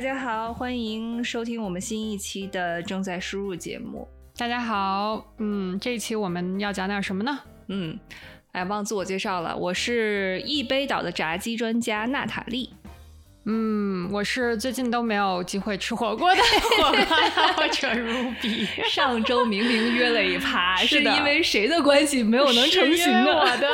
大家好，欢迎收听我们新一期的正在输入节目。大家好，嗯，这一期我们要讲点什么呢？嗯，哎，忘自我介绍了，我是一杯岛的炸鸡专家娜塔莉。嗯，我是最近都没有机会吃火锅的 火锅爱好者 Ruby。上周明明约了一趴，是因为谁的关系没有能成型的？我的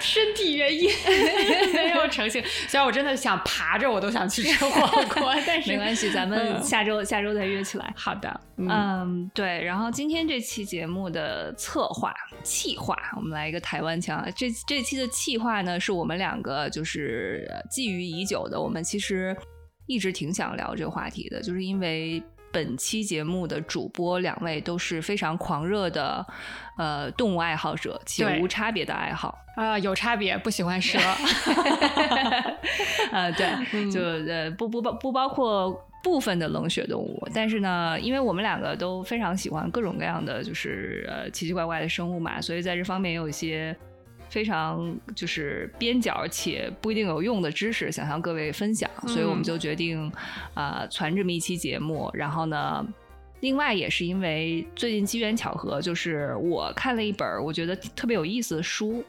身体原因 没有成型。虽然我真的想爬着，我都想去吃火锅，但是没关系，咱们下周下周再约起来。好的，嗯，对。然后今天这期节目的策划、企划，我们来一个台湾腔。这这期的企划呢，是我们两个就是觊觎已久的，我们。其实一直挺想聊这个话题的，就是因为本期节目的主播两位都是非常狂热的呃动物爱好者，且无差别的爱好啊，有差别，不喜欢蛇啊，对，就呃不不包不包括部分的冷血动物，但是呢，因为我们两个都非常喜欢各种各样的就是呃奇奇怪怪的生物嘛，所以在这方面也有一些。非常就是边角且不一定有用的知识，想向各位分享，所以我们就决定啊传这么一期节目。然后呢，另外也是因为最近机缘巧合，就是我看了一本我觉得特别有意思的书，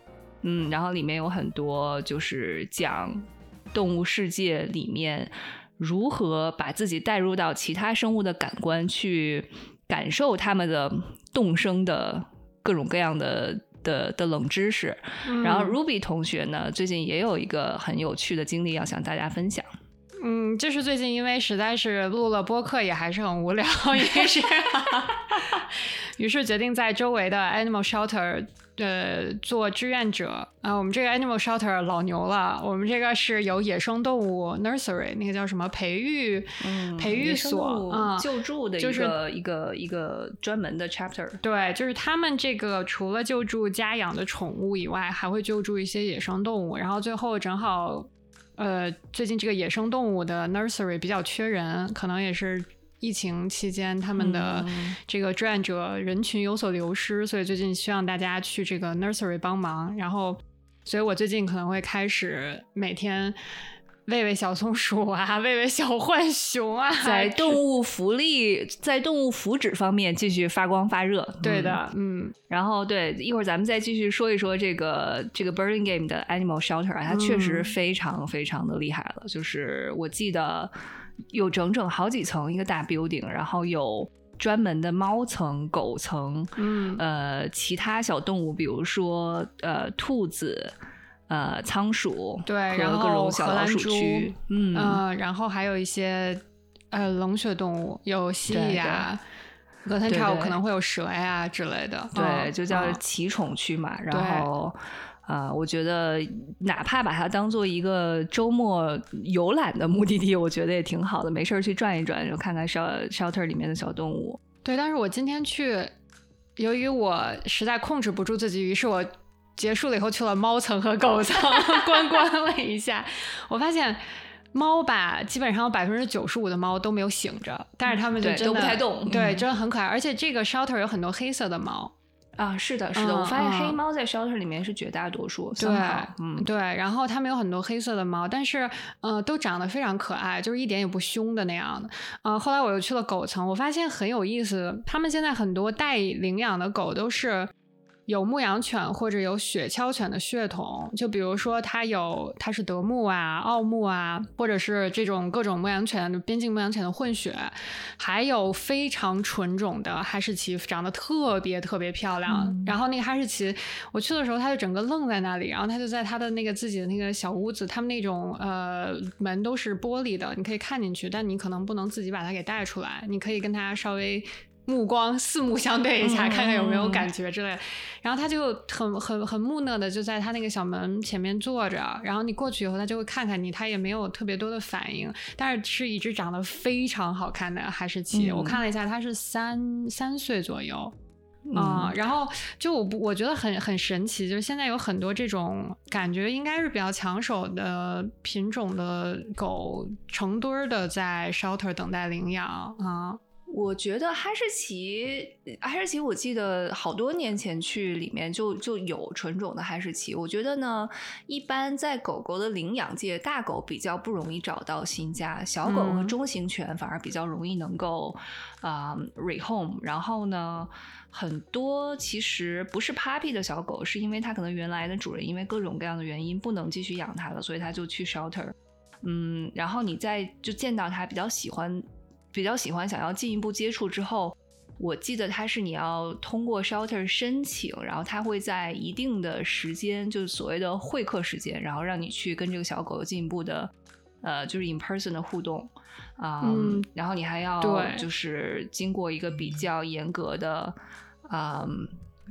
嗯，然后里面有很多就是讲动物世界里面如何把自己带入到其他生物的感官去感受它们的动声的各种各样的。的的冷知识，然后 Ruby 同学呢，最近也有一个很有趣的经历要向大家分享。嗯，就是最近因为实在是录了播客也还是很无聊，于是，于是决定在周围的 animal shelter。呃，做志愿者啊，我们这个 animal shelter 老牛了。我们这个是有野生动物 nursery，那个叫什么培育培育所啊，救助的一个一个一个专门的 chapter。对，就是他们这个除了救助家养的宠物以外，还会救助一些野生动物。然后最后正好，呃，最近这个野生动物的 nursery 比较缺人，可能也是。疫情期间，他们的这个志愿者人群有所流失，所以最近希望大家去这个 nursery 帮忙。然后，所以我最近可能会开始每天喂喂小松鼠啊，喂喂小浣熊啊，在动物福利、在动物福祉方面继续发光发热。对的，嗯。然后，对，一会儿咱们再继续说一说这个这个 Burning Game 的 Animal Shelter 啊，它确实非常非常的厉害了。就是我记得。有整整好几层一个大 building，然后有专门的猫层、狗层，嗯，呃，其他小动物，比如说呃兔子、呃仓鼠，对，然后各种小老鼠区，嗯，然后还有一些呃冷血动物，有蜥蜴啊，隔三差可能。会有蛇呀之类的，对，就叫奇宠区嘛，然后。啊，我觉得哪怕把它当做一个周末游览的目的地，我觉得也挺好的。没事儿去转一转，就看看 shelter 里面的小动物。对，但是我今天去，由于我实在控制不住自己，于是我结束了以后去了猫层和狗层 观光了一下。我发现猫吧，基本上百分之九十五的猫都没有醒着，但是它们就真的都不太动，对，真的很可爱。而且这个 shelter 有很多黑色的猫。啊，是的，是的，我发现黑猫在 shelter 里面是绝大多数。对，嗯，对，然后他们有很多黑色的猫，但是，呃，都长得非常可爱，就是一点也不凶的那样的。呃，后来我又去了狗层，我发现很有意思，他们现在很多待领养的狗都是。有牧羊犬或者有雪橇犬的血统，就比如说它有它是德牧啊、奥牧啊，或者是这种各种牧羊犬、边境牧羊犬的混血，还有非常纯种的哈士奇，长得特别特别漂亮。然后那个哈士奇，我去的时候，它就整个愣在那里，然后它就在它的那个自己的那个小屋子，他们那种呃门都是玻璃的，你可以看进去，但你可能不能自己把它给带出来，你可以跟它稍微。目光四目相对一下，看看有没有感觉之类。然后他就很很很木讷的就在他那个小门前面坐着。然后你过去以后，他就会看看你，他也没有特别多的反应。但是是一只长得非常好看的哈士奇，我看了一下，它是三三岁左右啊。然后就我我觉得很很神奇，就是现在有很多这种感觉应该是比较抢手的品种的狗成堆的在 shelter 等待领养啊。我觉得哈士奇，哈士奇，我记得好多年前去里面就就有纯种的哈士奇。我觉得呢，一般在狗狗的领养界，大狗比较不容易找到新家，小狗和中型犬反而比较容易能够啊 rehome。然后呢，很多其实不是 puppy 的小狗，是因为它可能原来的主人因为各种各样的原因不能继续养它了，所以它就去 shelter。嗯，然后你再就见到它比较喜欢。比较喜欢想要进一步接触之后，我记得它是你要通过 shelter 申请，然后它会在一定的时间，就是所谓的会客时间，然后让你去跟这个小狗有进一步的，呃，就是 in person 的互动啊，然后你还要就是经过一个比较严格的啊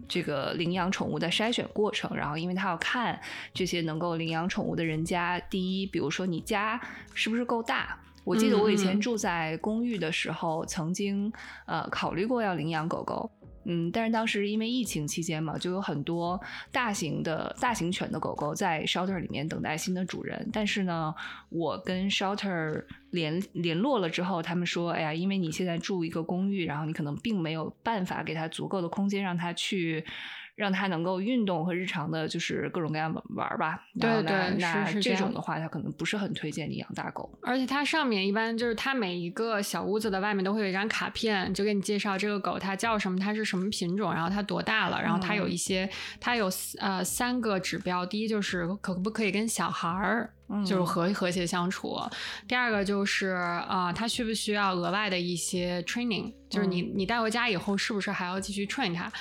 这个领养宠物的筛选过程，然后因为他要看这些能够领养宠物的人家，第一，比如说你家是不是够大。我记得我以前住在公寓的时候，曾经呃考虑过要领养狗狗，嗯，但是当时因为疫情期间嘛，就有很多大型的大型犬的狗狗在 shelter 里面等待新的主人。但是呢，我跟 shelter 联联络了之后，他们说，哎呀，因为你现在住一个公寓，然后你可能并没有办法给它足够的空间让它去。让它能够运动和日常的，就是各种各样玩吧。对对，那是这种的话，它可能不是很推荐你养大狗。而且它上面一般就是它每一个小屋子的外面都会有一张卡片，就给你介绍这个狗它叫什么，它是什么品种，然后它多大了，然后它有一些，它有呃三个指标，第一就是可不可以跟小孩儿。就是和和谐相处。第二个就是啊，他需不需要额外的一些 training？就是你你带回家以后，是不是还要继续 train 它？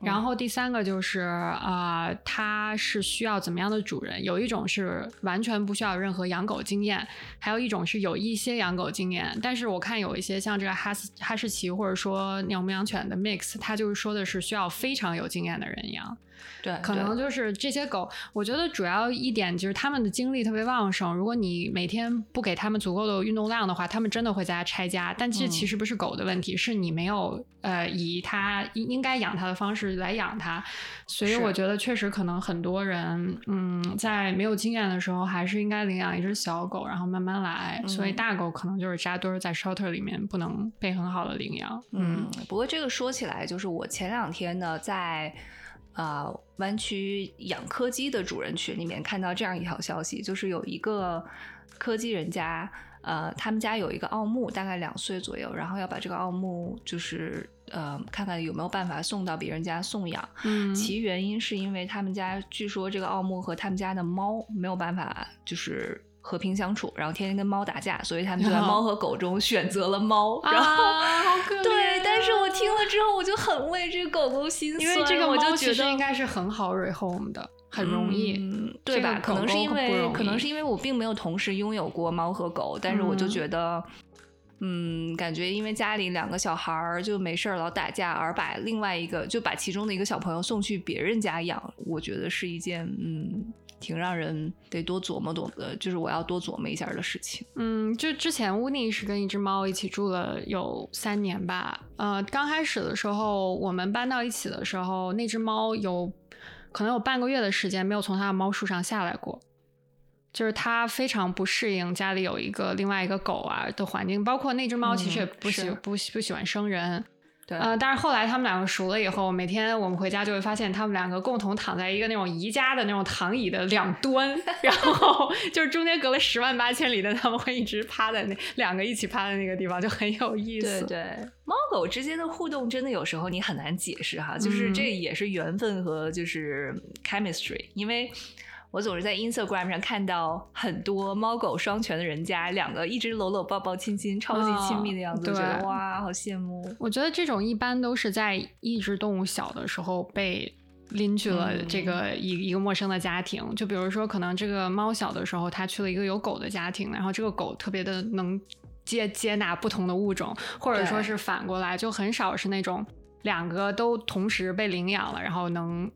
然后第三个就是啊，它是需要怎么样的主人？有一种是完全不需要任何养狗经验，还有一种是有一些养狗经验。但是我看有一些像这个哈斯哈士奇或者说鸟牧羊犬的 mix，它就是说的是需要非常有经验的人养。对，可能就是这些狗，我觉得主要一点就是它们的精力特别旺盛。如果你每天不给它们足够的运动量的话，它们真的会在家拆家。但这其实不是狗的问题，是你没有呃以它应该养它的方式来养它。所以我觉得确实可能很多人嗯在没有经验的时候，还是应该领养一只小狗，然后慢慢来。所以大狗可能就是扎堆在 shelter 里面，不能被很好的领养。嗯，不过这个说起来，就是我前两天呢在。啊，湾区养柯基的主人群里面看到这样一条消息，就是有一个柯基人家，呃，他们家有一个奥牧，大概两岁左右，然后要把这个奥牧，就是呃，看看有没有办法送到别人家送养。嗯，其原因是因为他们家据说这个奥牧和他们家的猫没有办法，就是。和平相处，然后天天跟猫打架，所以他们就在猫和狗中选择了猫。然后，对，但是我听了之后，我就很为这个狗狗心酸，因为这个猫其实应该是很好 rehome 的，很容易，对吧？可能是因为，可能是因为我并没有同时拥有过猫和狗，但是我就觉得，嗯，感觉因为家里两个小孩儿就没事儿老打架，而把另外一个就把其中的一个小朋友送去别人家养，我觉得是一件嗯。挺让人得多琢磨琢磨的，就是我要多琢磨一下的事情。嗯，就之前乌尼是跟一只猫一起住了有三年吧。呃，刚开始的时候我们搬到一起的时候，那只猫有可能有半个月的时间没有从它的猫树上下来过，就是它非常不适应家里有一个另外一个狗啊的环境，包括那只猫其实也不喜不不喜欢生人。对，呃，但是后来他们两个熟了以后，每天我们回家就会发现他们两个共同躺在一个那种宜家的那种躺椅的两端，然后就是中间隔了十万八千里的，他们会一直趴在那两个一起趴在那个地方，就很有意思。对对，猫狗之间的互动真的有时候你很难解释哈，就是这也是缘分和就是 chemistry，因为。我总是在 Instagram 上看到很多猫狗双全的人家，两个一直搂搂抱抱亲亲，超级亲密的样子，觉得哇，好羡慕。我觉得这种一般都是在一只动物小的时候被拎去了这个一一个陌生的家庭。就比如说，可能这个猫小的时候，它去了一个有狗的家庭，然后这个狗特别的能接接纳不同的物种，或者说是反过来，就很少是那种两个都同时被领养了，然后能。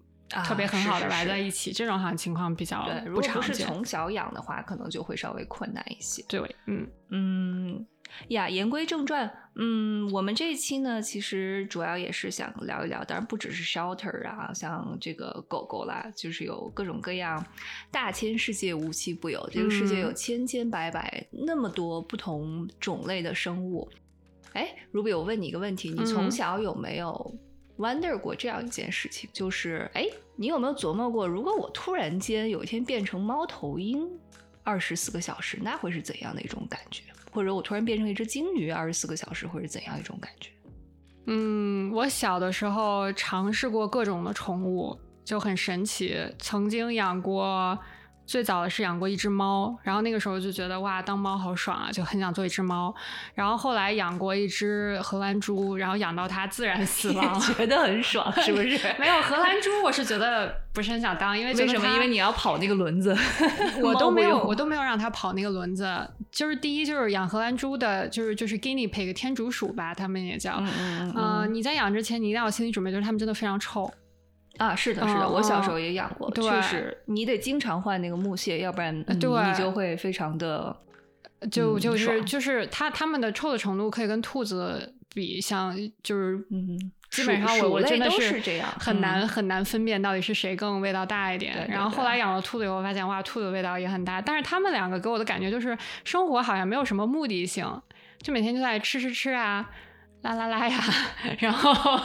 特别很好的玩在一起，这种好像情况比较不常见。如果不是从小养的话，可能就会稍微困难一些。对，嗯嗯呀，言归正传，嗯，我们这一期呢，其实主要也是想聊一聊，当然不只是 shelter 啊，像这个狗狗啦，就是有各种各样大千世界无奇不有，这个世界有千千百百那么多不同种类的生物。哎，如比，我问你一个问题，你嗯从小有没有 wonder 过这样一件事情？就是，哎，你有没有琢磨过，如果我突然间有一天变成猫头鹰，二十四个小时，那会是怎样的一种感觉？或者我突然变成一只鲸鱼，二十四个小时会是怎样一种感觉？嗯，我小的时候尝试过各种的宠物，就很神奇。曾经养过，最早的是养过一只猫，然后那个时候就觉得哇，当猫好爽啊，就很想做一只猫。然后后来养过一只荷兰猪，然后养到它自然死亡。觉得很爽，是不是？没有荷兰猪，我是觉得不是很想当，因为为什么？因为你要跑那个轮子，我都没有，我都没有让它跑那个轮子。就是第一，就是养荷兰猪的，就是就是 guinea pig 天竺鼠吧，他们也叫。嗯嗯呃，你在养之前，你一定要有心理准备，就是它们真的非常臭。啊，是的，是的，嗯我小时候也养过，对确实，你得经常换那个木屑，要不然、你就会非常的嗯就就是爽就是它它们的臭的程度可以跟兔子比，像就是嗯，基本上我我鼠类都真的是是这样很难、嗯很难分辨到底是谁更味道大一点。然后后来养了兔子以后，发现哇，兔子味道也很大。但是它们两个给我的感觉就是生活好像没有什么目的性，就每天就在吃吃吃啊。啦啦啦呀，然后 好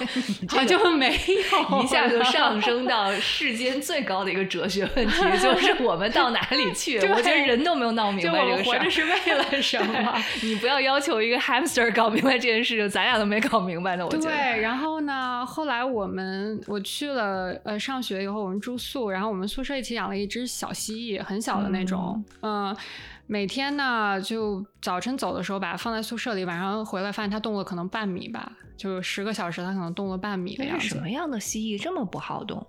像就没有一下就上升到世间最高的一个哲学问题，就是我们到哪里去？我觉得人都没有闹明白这个事儿。活着是为了 什么？你不要要求一个 hamster 搞明白这件事情，咱俩都没搞明白呢。我觉得，对，然后呢，后来我们我去了呃上学以后，我们住宿，然后我们宿舍一起养了一只小蜥蜴，很小的那种，嗯。每天呢，就早晨走的时候把它放在宿舍里，晚上回来发现它动了可能半米吧，就十个小时它可能动了半米的样子什。么样的蜥蜴这么不好动？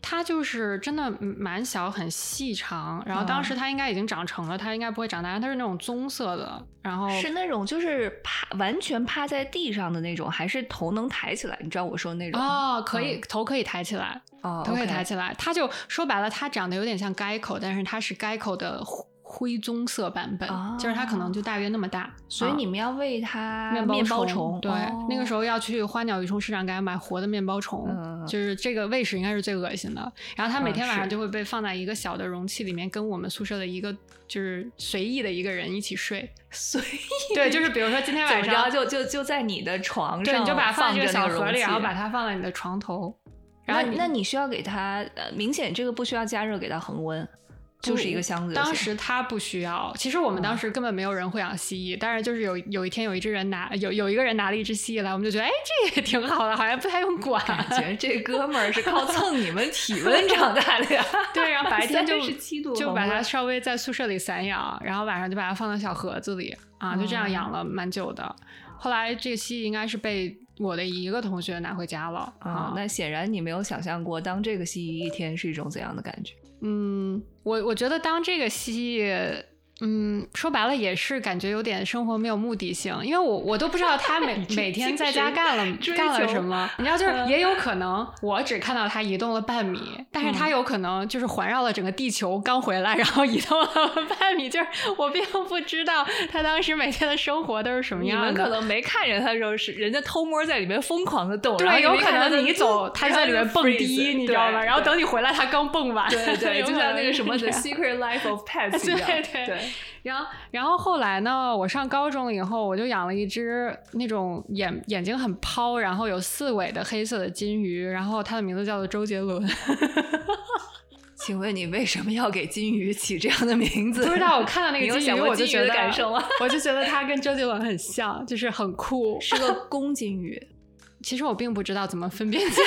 它就是真的嗯蛮小，很细长。然后当时它应该已经长成了，它应该不会长大，它是那种棕色的。然后是那种就是趴完全趴在地上的那种，还是头能抬起来？你知道我说的那种？哦，可以、头可以抬起来，哦，头可以抬起来。它就说白了，它长得有点像 gecko，，但是它是 gecko 的灰灰棕色版本，就是它可能就大约那么大。啊所以你们要喂它面面包虫，对，那个时候候要去花鸟鱼虫市场给它买活的面包虫，嗯就是这个喂食应该是最恶心的。然后它每天晚上就会被放在一个小的容器里面，跟我们宿舍的一个就是随意的一个人一起睡。随意对，就是比如说今天晚上着就就就在你的床上，对，你就把它放在这个小盒里，然后把它。放在你的床头。然后然后那你需要给它呃，明显这个不需要加热，给它恒温，就是一个箱子。当时他不需要，其实我们当嗯时根本没有人会养蜥蜴，但是就是有有一天有一只人拿有有一个人拿了一只蜥蜴来，我们就觉得哎这也挺好的，好像不太用 管。感觉这 哥们儿是靠蹭你们体温长大的呀。对，然后白 天就37度就把它稍微在宿舍里散养，然后晚上就把它放到小盒子里啊，就这样养了蛮久的。后来这个蜥蜴应该是被我的一个同学拿回家了啊啊，。那显然你没有想象过，当这个蜥蜴一天是一种怎样的感觉？嗯，我我觉得当这个蜥蜴，嗯，说白了也是感觉有点生活没有目的性，因为我我都不知道他每 每天在家干了 干了什么。你知道，就是也有可能我只看到他移动了半米，但是他有可能就是环绕了整个地球刚回来，然后移动了半米，就是我并不知道他当时每天的生活都是什么样的。们可能没看见他的时候，是人家偷摸在里面疯狂的动，对，有可能你走，他就在里面蹦迪，你知道吗？然后等你回来，他刚蹦完。对对，就像那个什么 The Secret Life of Pets》一样，对对对。然后，然后后来呢？我上高中以后，我就养了一只那种眼眼睛很抛，然后有四尾的黑色的金鱼，然后它的名字叫做周杰伦。请问你为什么要给金鱼起这样的名字？不知道，我看到那个金鱼，我就觉得感受吗？我就觉得它跟周杰伦很像，就是很酷。是个公金鱼，其实我并不知道怎么分辨金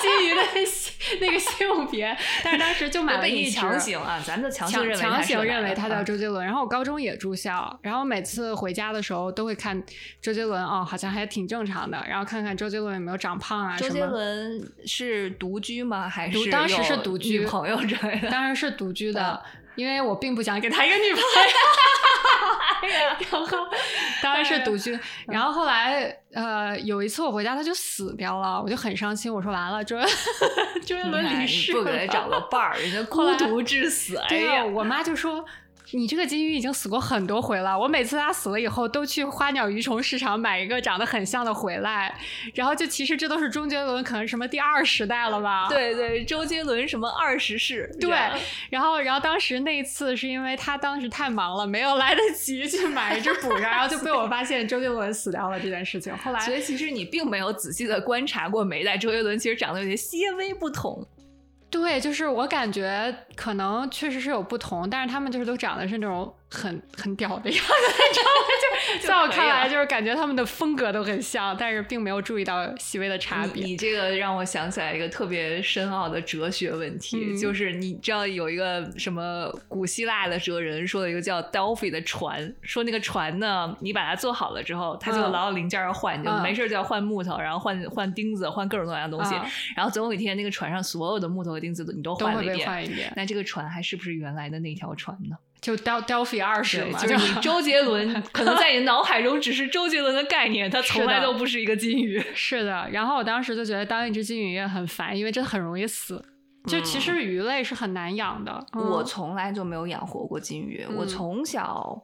金鱼的性那个性别，但是当时就买了被你一只。强行啊，咱们就强行强认为强行认为他叫啊周杰伦，然后我高中也住校，然后每次回家的时候都会看周杰伦，哦，好像还挺正常的，然后看看周杰伦有没有长胖啊。周杰伦是独居吗？还是当时是独居朋友之类的？当然是独居的，因为我并不想给他一个女朋友。然后当然是独居，然后后来呃有一次我回家他就死掉了，我就很伤心，我说完了，周周杰伦离世了，不给他找个伴儿，人家孤独致死。哎对啊，呀，我妈就说。你这个金鱼已经死过很多回了，我每次它死了以后都去花鸟鱼虫市场买一个长得很像的回来，然后就其实这都是周杰伦可能什么第二时代了吧？对对，周杰伦什么二十世？对，然后然后当时那一次是因为他当时太忙了，没有来得及去买一只补上，然后就被我发现周杰伦死掉了这件事情。后来，所以其实你并没有仔细的观察过每一代周杰伦，其实长得有些些微不同。对，就是我感觉可能确实是有不同，但是他们就是都长得是那种。很很屌的样子，你知道吗？就在我看来，就是感觉他们的风格都很像，但是并没有注意到细微的差别。你这个让我想起来一个特别深奥的哲学问题，就是你知道有一个什么古希腊的哲人说的一个叫 Delphi 的船，说那个船呢，你把它做好了之后，它就老有零件要换，就没事就要换木头，然后换换钉子，换各种各样的东西，然后总有一天那个船上所有的木头和钉子你都换了一遍，那这个船还是不是原来的那条船呢？就 Del Delphi 二十嘛，就是你周杰伦 可能在你脑海中只是周杰伦的概念，他从来都不是一个金鱼。是的，然后我当时就觉得当一只金鱼也很烦，因为真的很容易死。就其实鱼类是很难养的。我从来就没有养活过金鱼，我从小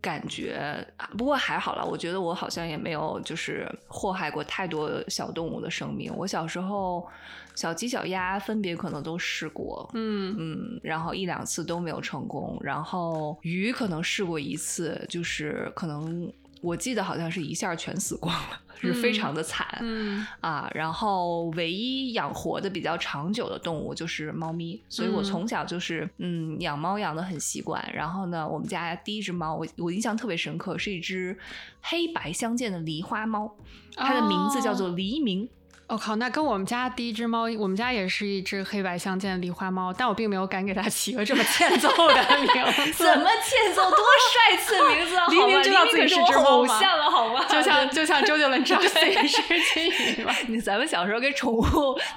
感觉，不过还好了，我觉得我好像也没有就是祸害过太多小动物的生命。我小时候。小鸡、小鸭分别可能都试过，嗯嗯，然后一两次都没有成功。然后鱼可能试过一次，就是可能我记得好像是一下全死光了，是非常的惨，嗯啊。然后唯一养活的比较长久的动物就是猫咪，所以我从小就是嗯养猫养的很习惯。然后呢，我们家第一只猫，我我印象特别深刻，是一只黑白相间的狸花猫，它的名字叫做黎明。我靠，那跟我们家第一只猫，我们家也是一只黑白相间的狸花猫，但我并没有敢给它起个这么欠揍的 名字。怎么欠揍？多帅气的名字啊！黎 明知道自己是只偶像了，好吗？就像就像周杰伦知道自己是金鱼吧？你咱们小时候给宠物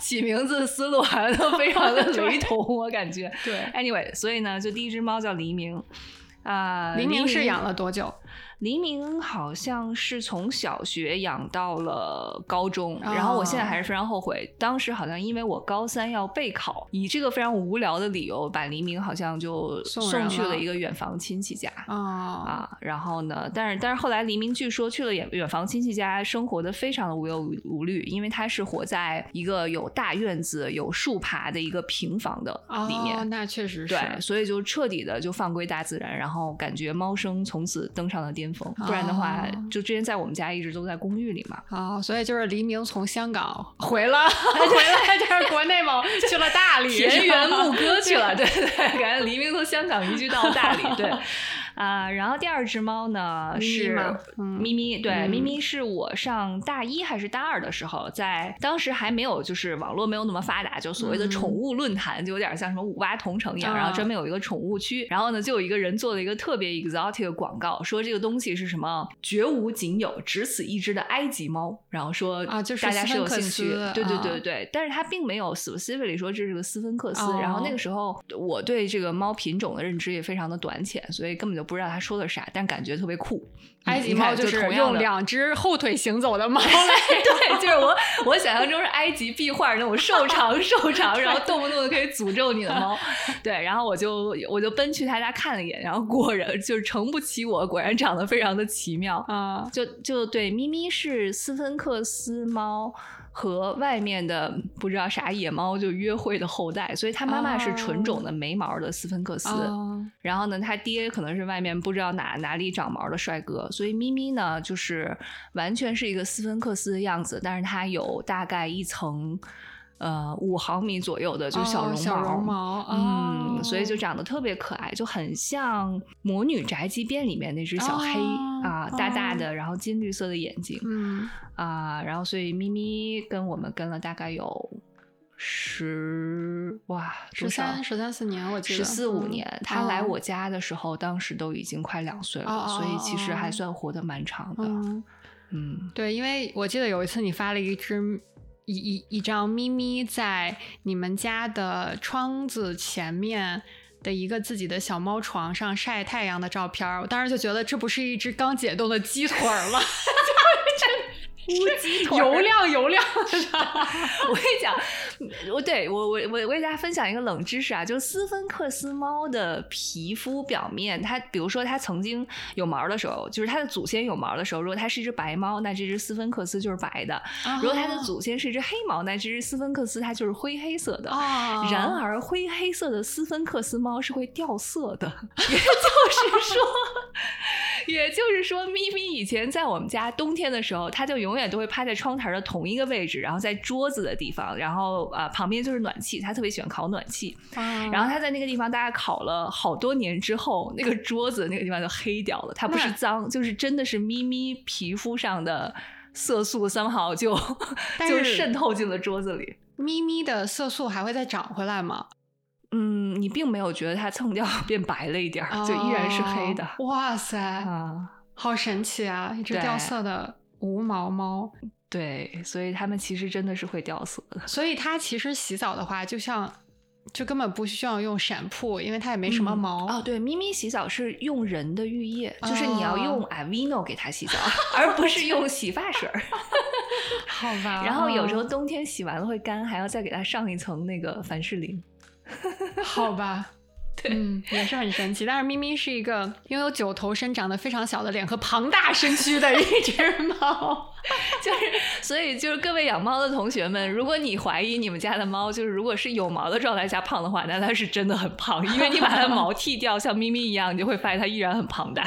起名字的思路好像都非常的雷同，我感觉。对，anyway，所以呢，就第一只猫叫黎明啊。黎明是养了多久？黎明好像是从小学养到了高中，然后我现在还是非常后悔，当时好像因为我高三要备考，以这个非常无聊的理由，把黎明好像就送去了一个远房亲戚家啊，然后呢，但是但是后来黎明据说去了远远房亲戚家，生活的非常的无忧无虑，因为他是活在一个有大院子、有树爬的一个平房的里面，那确实是，对，所以就彻底的就放归大自然，然后感觉猫生从此登上了巅。不然的话，就之前在我们家一直都在公寓里嘛。啊，所以就是黎明从香港回了，回来就是国内嘛，去了大理，田园牧歌去了。对对，感觉黎明从香港移居到大理。对。啊，然后第二只猫呢是咪咪，对，咪咪是我上大一还是大二的时候，在当时还没有就是网络没有那么发达，就所谓的宠物论坛，就有点像什么五八同城一样，然后专门有一个宠物区，然后呢就有一个人做了一个特别 exotic 的广告，说这个东西是什么绝无仅有，只此一只的埃及猫，然后说啊就是大家是有兴趣，对对对对，但是他并没有 specifically 说这是个斯芬克斯，然后那个时候我对这个猫品种的认知也非常的短浅，所以根本就。不知道他说的啥，但感觉特别酷。埃及猫就是用两只后腿行走的猫，对，就是我我想象中是埃及壁画那种瘦长 瘦长，然后动不动就可以诅咒你的猫。对，然后我就我就奔去他家看了一眼，然后果然就是诚不起我，果然长得非常的奇妙啊！就就对，咪咪是斯芬克斯猫。和外面的不知道啥野猫就约会的后代，所以他妈妈是纯种的没毛的斯芬克斯，然后呢，他爹可能是外面不知道哪哪里长毛的帅哥，所以咪咪呢就是完全是一个斯芬克斯的样子，但是它有大概一层。呃，五毫米左右的，就是小绒毛，嗯，所以就长得特别可爱，就很像《魔女宅急便》里面那只小黑啊，大大的，然后金绿色的眼睛，嗯。啊，然后所以咪咪跟我们跟了大概有十哇十三十三四年，我记得十四五年，他来我家的时候，当时都已经快两岁了，所以其实还算活得蛮长的，嗯，对，因为我记得有一次你发了一只。一一一张咪咪在你们家的窗子前面的一个自己的小猫床上晒太阳的照片，我当时就觉得这不是一只刚解冻的鸡腿吗？乌鸡腿，油亮油亮。我跟你讲，我对我我我我给大家分享一个冷知识啊，就是斯芬克斯猫的皮肤表面，它比如说它曾经有毛的时候，就是它的祖先有毛的时候，如果它是一只白猫，那这只斯芬克斯就是白的；如果它的祖先是一只黑猫，那这只斯芬克斯它就是灰黑色的。然而，灰黑色的斯芬克斯猫是会掉色的，也就是说。也就是说，咪咪以前在我们家冬天的时候，它就永远都会趴在窗台的同一个位置，然后在桌子的地方，然后啊旁边就是暖气，它特别喜欢烤暖气。然后它在那个地方大概烤了好多年之后，那个桌子那个地方就黑掉了。它不是脏，就是真的是咪咪皮肤上的色素三毫就就渗透进了桌子里。咪咪的色素还会再长回来吗？嗯，你并没有觉得它蹭掉 变白了一点儿，就依然是黑的。哇塞，啊，好神奇啊！一只掉色的无毛猫。对，所以它们其实真的是会掉色的。所以它其实洗澡的话，就像就根本不需要用闪铺，因为它也没什么毛。哦，对，咪咪洗澡是用人的浴液，就是你要用 Avino 给它洗澡，而不是用洗发水。好吧。然后有时候冬天洗完了会干，还要再给它上一层那个凡士林。好吧，嗯，也是很神奇。但是咪咪是一个拥有九头身、长得非常小的脸和庞大身躯的一只猫，就是所以就是各位养猫的同学们，如果你怀疑你们家的猫就是如果是有毛的状态下胖的话，那它是真的很胖，因为你把它的毛剃掉，像咪咪一样，你就会发现它依然很庞大。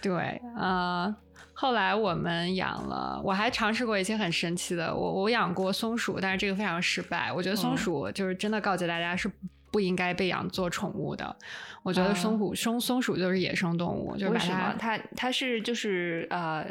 对，啊。后来我们养了，我还尝试过一些很神奇的。我我养过松鼠，但是这个非常失败。我觉得松鼠就是真的告诫大家是不应该被养做宠物的。我觉得松鼠松松鼠就是野生动物，就是为什么？它它是就是呃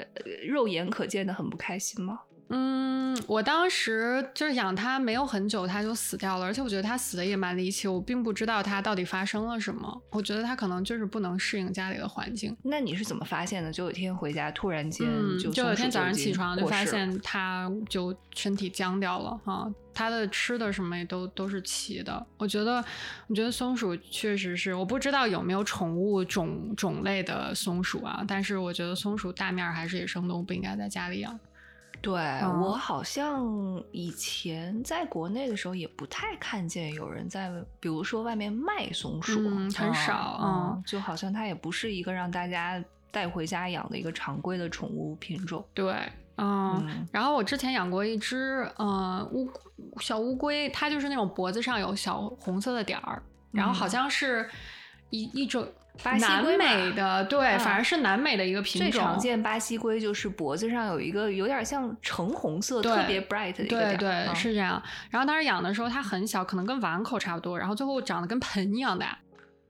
肉眼可见的很不开心吗？嗯，我当时就是养它没有很久，它就死掉了，而且我觉得它死的也蛮离奇，我并不知道它到底发生了什么。我觉得它可能就是不能适应家里的环境。那你是怎么发现的？就有一天回家，突然间就就有天早上起床就发现它就身体僵掉了哈，它的吃的什么也都都是齐的。我觉得，我觉得松鼠确实是，我不知道有没有宠物种种类的松鼠啊，但是我觉得松鼠大面还是野生动物，不应该在家里养。对我好像以前在国内的时候也不太看见有人在，比如说外面卖松鼠，很少，嗯，就好像它也不是一个让大家带回家养的一个常规的宠物品种。对，嗯，然后我之前养过一只，嗯，乌小乌龟，它就是那种脖子上有小红色的点儿，然后好像是一一种。南美的对，反而是南美的一个品种。最常见巴西龟就是脖子上有一个有点像橙红色、特别 bright 的一个点。对对，是这样。然后当时养的时候它很小，可能跟碗口差不多，然后最后长得跟盆一样大。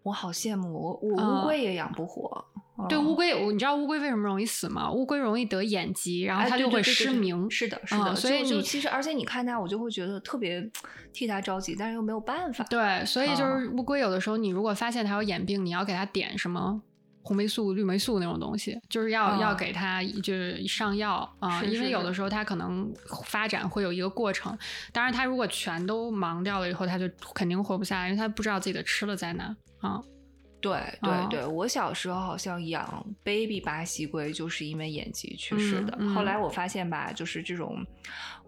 我好羡慕我，我乌龟也养不活。对乌龟，我你知道乌龟为什么容易死吗？乌龟容易得眼疾，然后它就会失明。是的，是的。所以你其实，而且你看它，我就会觉得特别替它着急，但是又没有办法。对，所以就是乌龟有的时候，你如果发现它有眼病，你要给它点什么红霉素、绿霉素那种东西，就是要要给它就是上药啊，因为有的时候它可能发展会有一个过程。当然，它如果全都盲掉了以后，它就肯定活不下来，因为它不知道自己的吃了在哪啊。对对对，我小时候好像养 baby 巴西龟，就是因为眼疾去世的。后来我发现吧，就是这种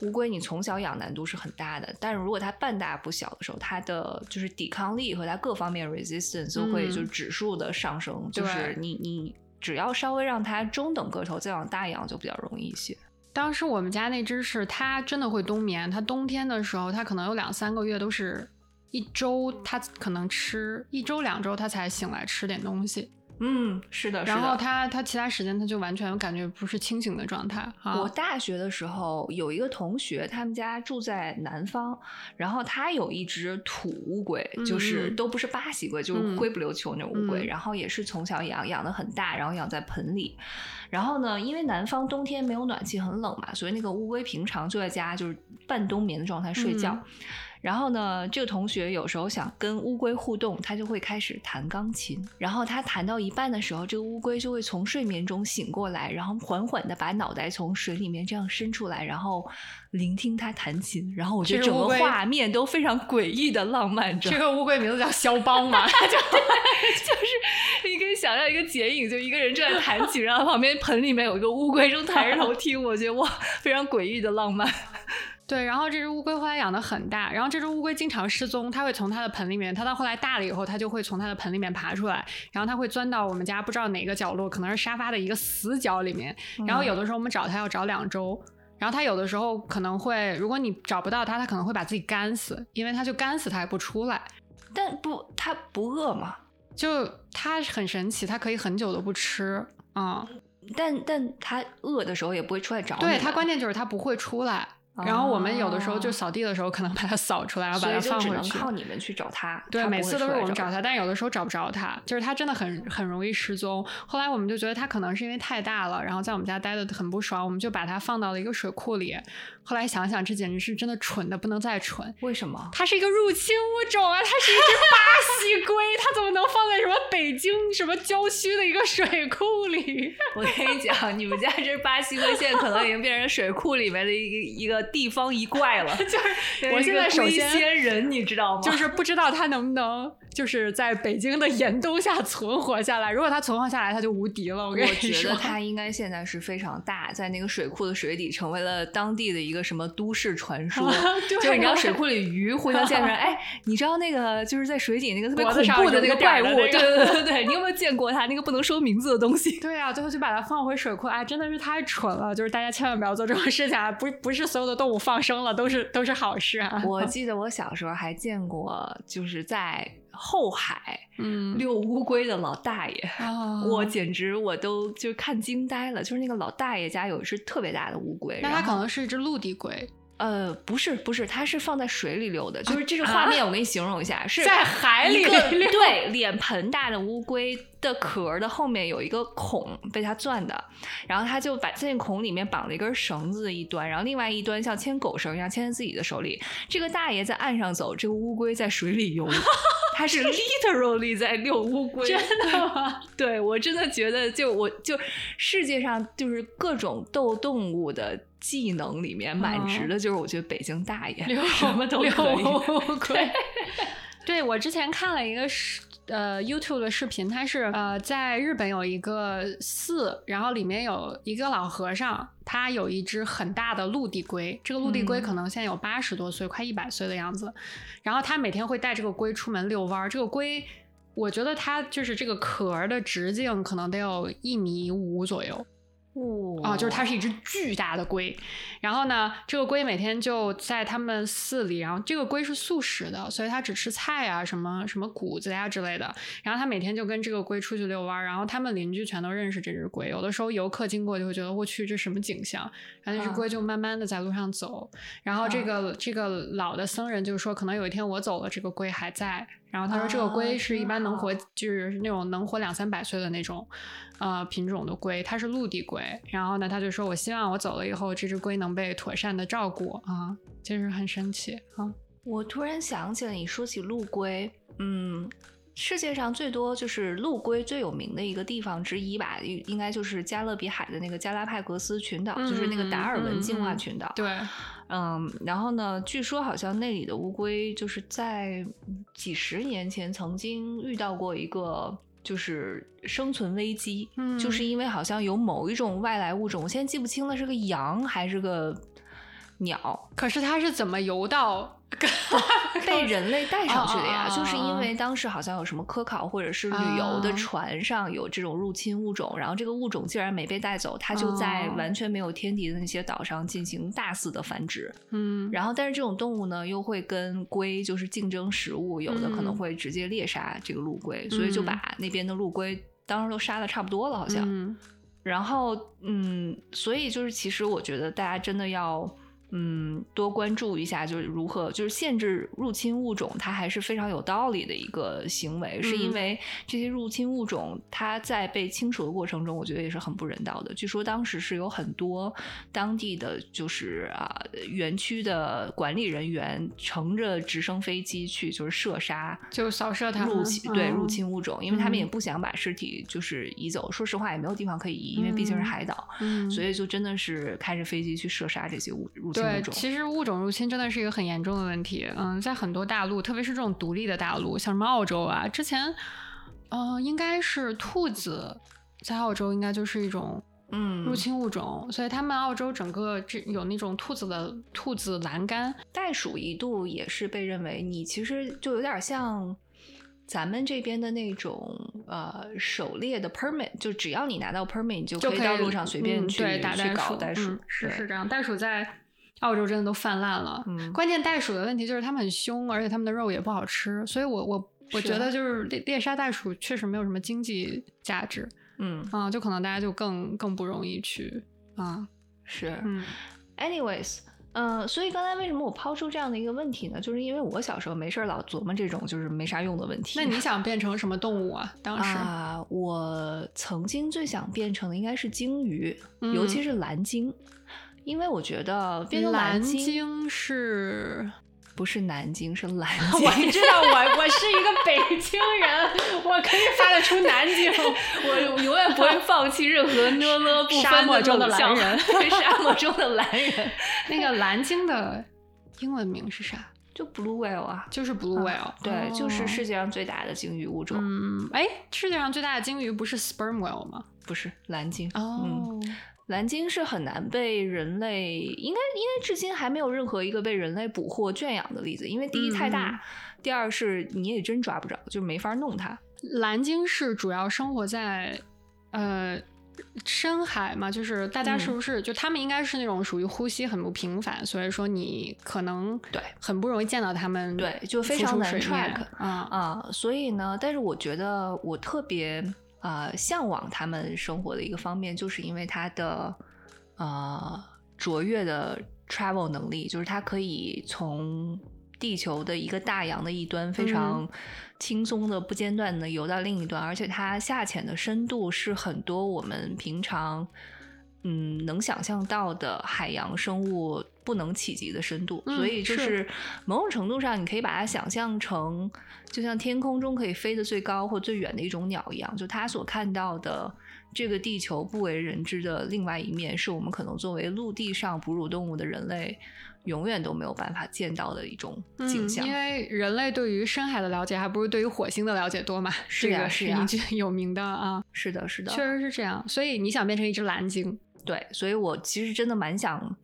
乌龟，你从小养难度是很大的，但是如果它半大不小的时候，它的就是抵抗力和它各方面 resistance 都会就指数的上升。就是你你只要稍微让它中等个头再往大养，就比较容易一些。当时我们家那只是它真的会冬眠，它冬天的时候，它可能有两三个月都是。一周他可能吃一周两周他才醒来吃点东西，嗯，是的，然后他他其他时间他就完全感觉不是清醒的状态。我大学的时候有一个同学，他们家住在南方，然后他有一只土乌龟，就是都不是巴西龟，就是灰不溜秋那种乌龟，然后也是从小养养的很大，然后养在盆里。然后呢，因为南方冬天没有暖气，很冷嘛，所以那个乌龟平常就在家就是半冬眠的状态睡觉。然后呢，这个同学有时候想跟乌龟互动，他就会开始弹钢琴。然后他弹到一半的时候，这个乌龟就会从睡眠中醒过来，然后缓缓的把脑袋从水里面这样伸出来，然后聆听他弹琴。然后我觉得整个画面都非常诡异的浪漫。这个乌龟名字叫肖邦嘛？就就是你可以想象一个剪影，就一个人正在弹琴，然后旁边盆里面有一个乌龟正抬着头听。我觉得哇，非常诡异的浪漫。对，然后这只乌龟后来养的很大，然后这只乌龟经常失踪，它会从它的盆里面，它到后来大了以后，它就会从它的盆里面爬出来，然后它会钻到我们家不知道哪个角落，可能是沙发的一个死角里面，然后有的时候我们找它要找两周，然后它有的时候可能会，如果你找不到它，它可能会把自己干死，因为它就干死它也不出来，但不，它不饿吗？就它很神奇，它可以很久都不吃，嗯，但但它饿的时候也不会出来找你，对，它关键就是它不会出来。然后我们有的时候就扫地的时候，可能把它扫出来，然后把它放回去。靠你们去找它。对，每次都是我们找它，但有的时候找不着它，就是它真的很很容易失踪。后来我们就觉得它可能是因为太大了，然后在我们家待的很不爽，我们就把它放到了一个水库里。后来想想，这简直是真的蠢的不能再蠢。为什么？它是一个入侵物种啊！它是一只巴西龟，它怎么能放在什么北京什么郊区的一个水库里？我跟你讲，你们家这巴西龟现在可能已经变成水库里面的一个一个地方一怪了。就是我现在首先人，你知道吗？就是不知道它能不能。就是在北京的严冬下存活下来。如果它存活下来，它就无敌了。我跟你说，我觉得它应该现在是非常大，在那个水库的水底成为了当地的一个什么都市传 说。就是你知道水库里鱼互相见面，哎，你知道那个就是在水底那个特别恐怖的那个怪物，对对对对，你有没有见过它那个不能说名字的东西？对啊，最后就把它放回水库。哎，真的是太蠢了！就是大家千万不要做这种事情啊！不不是所有的动物放生了都是都是好事啊！我记得我小时候还见过，就是在。后海，嗯，遛乌龟的老大爷，我简直我都就看惊呆了。就是那个老大爷家有一只特别大的乌龟，那它可能是一只陆地龟。呃，不是，不是，它是放在水里溜的。就是这个画面，我给你形容一下，是在海里对，脸盆大的乌龟的壳的后面有一个孔，被它钻的。然后它就把在那孔里面绑了一根绳子的一端，然后另外一端像牵狗绳一样牵在自己的手里。这个大爷在岸上走，这个乌龟在水里游。他是 literally 在遛乌龟，真的吗？对我真的觉得，就我就世界上就是各种逗动物的。技能里面满值的就是我觉得北京大爷什么都可以。对，对我之前看了一个视呃 YouTube 的视频，它是呃在日本有一个寺，然后里面有一个老和尚，他有一只很大的陆地龟，这个陆地龟可能现在有八十多岁，快一百岁的样子。然后他每天会带这个龟出门遛弯儿。这个龟，我觉得它就是这个壳的直径可能得有一米五左右。啊，就是它是一只巨大的龟，然后呢，这个龟每天就在他们寺里，然后这个龟是素食的，所以它只吃菜啊，什么什么谷子呀之类的。然后它每天就跟这个龟出去遛弯，然后他们邻居全都认识这只龟。有的时候游客经过就会觉得，我去，这什么景象？然后那只龟就慢慢的在路上走。然后这个这个老的僧人就说，可能有一天我走了，这个龟还在。然后他说，这个龟是一般能活，就是那种能活两三百岁的那种。呃，品种的龟，它是陆地龟。然后呢，他就说：“我希望我走了以后，这只龟能被妥善的照顾啊，就是很神奇啊。”我突然想起了，你说起陆龟，嗯，世界上最多就是陆龟最有名的一个地方之一吧，应该就是加勒比海的那个加拉帕戈斯群岛，就是那个达尔文进化群岛。对，嗯，然后呢，据说好像那里的乌龟就是在几十年前曾经遇到过一个。就是生存危机，嗯就是因为好像有某一种外来物种，我现在记不清了，是个羊还是个鸟？可是它是怎么游到？被人类带上去的呀，就是因为当时好像有什么科考或者是旅游的船上有这种入侵物种，然后这个物种竟然没被带走，它就在完全没有天敌的那些岛上进行大肆的繁殖。嗯，然后但是这种动物呢又会跟龟就是竞争食物，有的可能会直接猎杀这个陆龟，所以就把那边的陆龟当时都杀的差不多了，好像。然后嗯，所以就是其实我觉得大家真的要。嗯，多关注一下，就是如何就是限制入侵物种，它还是非常有道理的一个行为，是因嗯为这些入侵物种它在被清除的过程中，我觉得也是很不人道的。据说当时是有很多当地的就是啊园区的管理人员乘着直升飞机去就是射杀就扫射它们入侵对嗯入侵物种，因为他们也嗯不想把尸体就是移走。说实话，也没有地方可以移，因为毕竟是嗯海岛，嗯，所以就真的是开着飞机去射杀这些物入侵对。其实物种入侵真的是一个很严重的问题。嗯，在很多大陆，特别是这种独立的大陆，像什么澳洲啊，之前，呃，应该是兔子在澳洲应该就是一种嗯，入侵物种，所以他们澳洲整个这有那种兔子的兔子栏杆，袋鼠一度也是被认为你其实就有点像咱们这边的那种呃狩猎的 permit，就只要你拿到 permit，你就就可以到路上随便去、嗯、对打去袋鼠，搞袋鼠。嗯、是是这样。袋鼠在澳洲真的都泛滥了。嗯关键袋鼠的问题就是它们很凶，而且它们的肉也不好吃，所以我我我觉得就是猎猎杀袋鼠确实没有什么经济价值嗯，啊、就可能大家就更更不容易去啊，是。嗯 Anyways，嗯、所以刚才为什么我抛出这样的一个问题呢？就是因为我小时候没事儿老琢磨这种就是没啥用的问题。那你 想变成什么动物啊？当时、啊，我曾经最想变成的应该是鲸鱼，嗯尤其是蓝鲸，因为我觉得变成蓝鲸鲸是。不是南京，是蓝 我鲸。知道我我是一个北京人，我可以发得出南京。我永远不会 放弃任何呢了不分沙漠中的蓝人 对，沙漠中的蓝人，那个蓝鲸的英文名是啥？就 blue whale 啊，就是 blue whale，、啊对，就是哦世界上最大的鲸鱼物种，嗯，哎，世界上最大的鲸鱼不是 sperm whale 吗？不是蓝鲸。哦，嗯蓝鲸是很难被人类，应该应该至今还没有任何一个被人类捕获圈养的例子，因为第一太大，嗯第二是你也真抓不着，就没法弄它。蓝鲸是主要生活在呃深海嘛，就是大家嗯是不是、就他们应该是那种属于呼吸很不频繁，所以说你可能对很不容易见到他们对，就非常难出水面 track 啊。啊、所以呢，但是我觉得我特别啊向往他们生活的一个方面，就是因为他的呃卓越的 travel 能力，就是他可以从地球的一个大洋的一端非常轻松的、不间断的游到另一端，而且它下潜的深度是很多我们平常嗯能想象到的海洋生物不能企及的深度，嗯所以就是是某种程度上，你可以把它想象成就像天空中可以飞得最高或最远的一种鸟一样，就它所看到的。这个地球不为人知的另外一面，是我们可能作为陆地上哺乳动物的人类永远都没有办法见到的一种景象。嗯。因为人类对于深海的了解还不如对于火星的了解多嘛，是呀这个是呀一句有名的啊，是的，是的，确实是这样。所以你想变成一只蓝鲸，对，所以我其实真的蛮想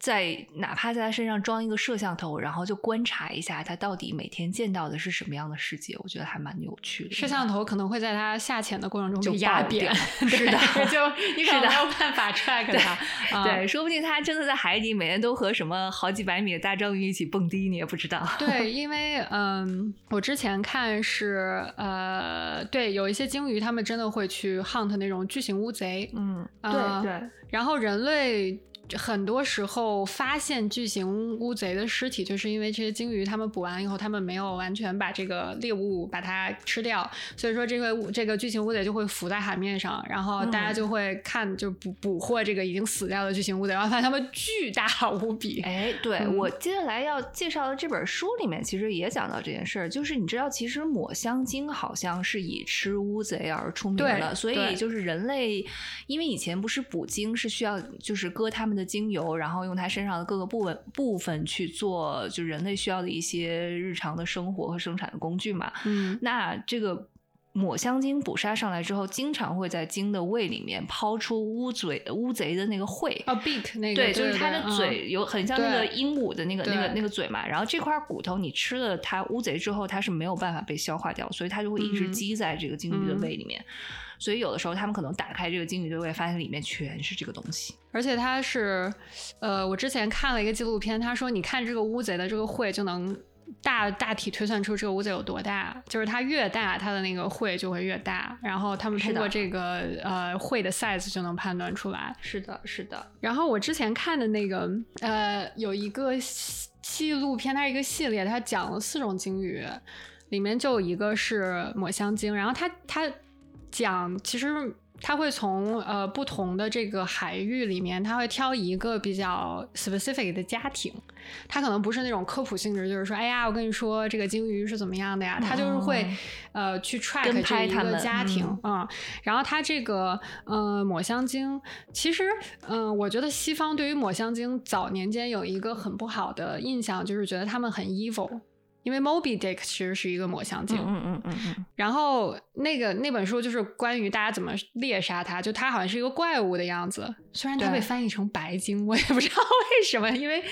在哪怕在他身上装一个摄像头，然后就观察一下他到底每天见到的是什么样的世界，我觉得还蛮有趣的。摄像头可能会在他下潜的过程中就被压扁，是的就 你可能没有办法 track 它。啊对，说不定他真的在海底每天都和什么好几百米的大章鱼一起蹦迪，你也不知道。对，因为嗯，我之前看是呃，对，有一些鲸鱼，他们真的会去 hunt 那种巨型乌贼，嗯，啊对对，然后人类。很多时候发现巨型乌贼的尸体，就是因为这些鲸鱼它们捕完以后，它们没有完全把这个猎物把它吃掉，所以说这个这个巨型乌贼就会浮在海面上，然后大家嗯就会看就捕捕获这个已经死掉的巨型乌贼，然后发现它们巨大 无比。哎，对、嗯我接下来要介绍的这本书里面，其实也讲到这件事儿，就是你知道，其实抹香鲸好像是以吃乌贼而出名对的，所以就是人类，因为以前不是捕鲸是需要就是割它们的精油，然后用它身上的各个部分部分去做就人类需要的一些日常的生活和生产的工具嘛，嗯，那这个抹香鲸捕杀上来之后，经常会在鲸的胃里面抛出乌嘴乌贼的那个喙。啊，beak 那个，对，就是它的嘴有很像那个鹦鹉的那个那个那个嘴嘛，然后这块骨头你吃了它乌贼之后，它是没有办法被消化掉，所以它就会一直嗯积在这个鲸鱼的嗯胃里面。所以有的时候他们可能打开这个鲸鱼的胃，发现里面全是这个东西。而且它是，呃，我之前看了一个纪录片，他说你看这个乌贼的这个喙就能大大体推算出这个屋子有多大，就是它越大，它的那个会就会越大。然后他们通过这个呃会的 size 就能判断出来。是的，是的。然后我之前看的那个呃有一个纪录片，它是一个系列，它讲了四种鲸鱼，里面就有一个是抹香鲸。然后它它讲其实。他会从呃不同的这个海域里面，他会挑一个比较 specific 的家庭，他可能不是那种科普性质，就是说，哎呀，我跟你说这个鲸鱼是怎么样的呀，他就是会呃去 track 这一个家庭啊。然后他这个呃抹香鲸，其实嗯，我觉得西方对于抹香鲸早年间有一个很不好的印象，就是觉得他们很 evil。因为 Moby Dick 其实是一个抹香鲸，嗯嗯嗯嗯，然后那个那本书就是关于大家怎么猎杀它，就它好像是一个怪物的样子。虽然它被翻译成白鲸，我也不知道为什么，因为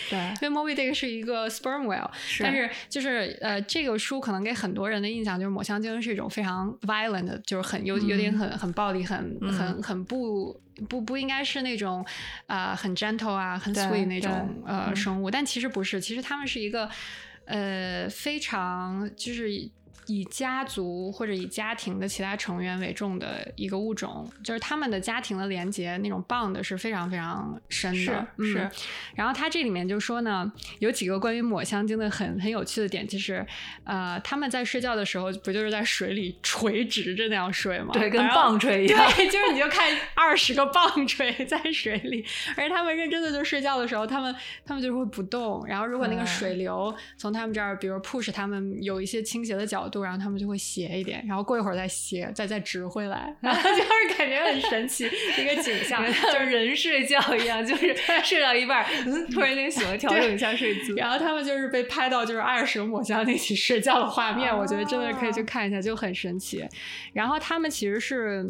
因为 Moby Dick 是一个 sperm whale，但是就是呃这个书可能给很多人的印象就是抹香鲸是一种非常 violent，就是很有有点很很暴力，很很很不不不应该是那种啊很 gentle 啊很 sweet 那种呃生物，但其实不是，其实它们是一个。呃，非常就是。以家族或者以家庭的其他成员为重的一个物种，就是他们的家庭的连接那种 bond 是非常非常深的。是，然后他这里面就说呢，有几个关于抹香鲸的很很有趣的点，就是呃，他们在睡觉的时候不就是在水里垂直着那样睡吗？对，跟棒槌一样。对，就是你就看二十个棒槌在水里，而且他们认真的就睡觉的时候，他们他们就会不动。然后如果那个水流从他们这儿，比如 push 他们有一些倾斜的角度。然后他们就会斜一点，然后过一会儿再斜，再再直回来，然后就 是感觉很神奇一个景象，就是人睡觉一样，就是 睡到一半，嗯，突然间醒了，调整一下睡姿。然后他们就是被拍到就是二十个抹香鲸一起睡觉的画面，我觉得真的可以去看一下，就很神奇。然后他们其实是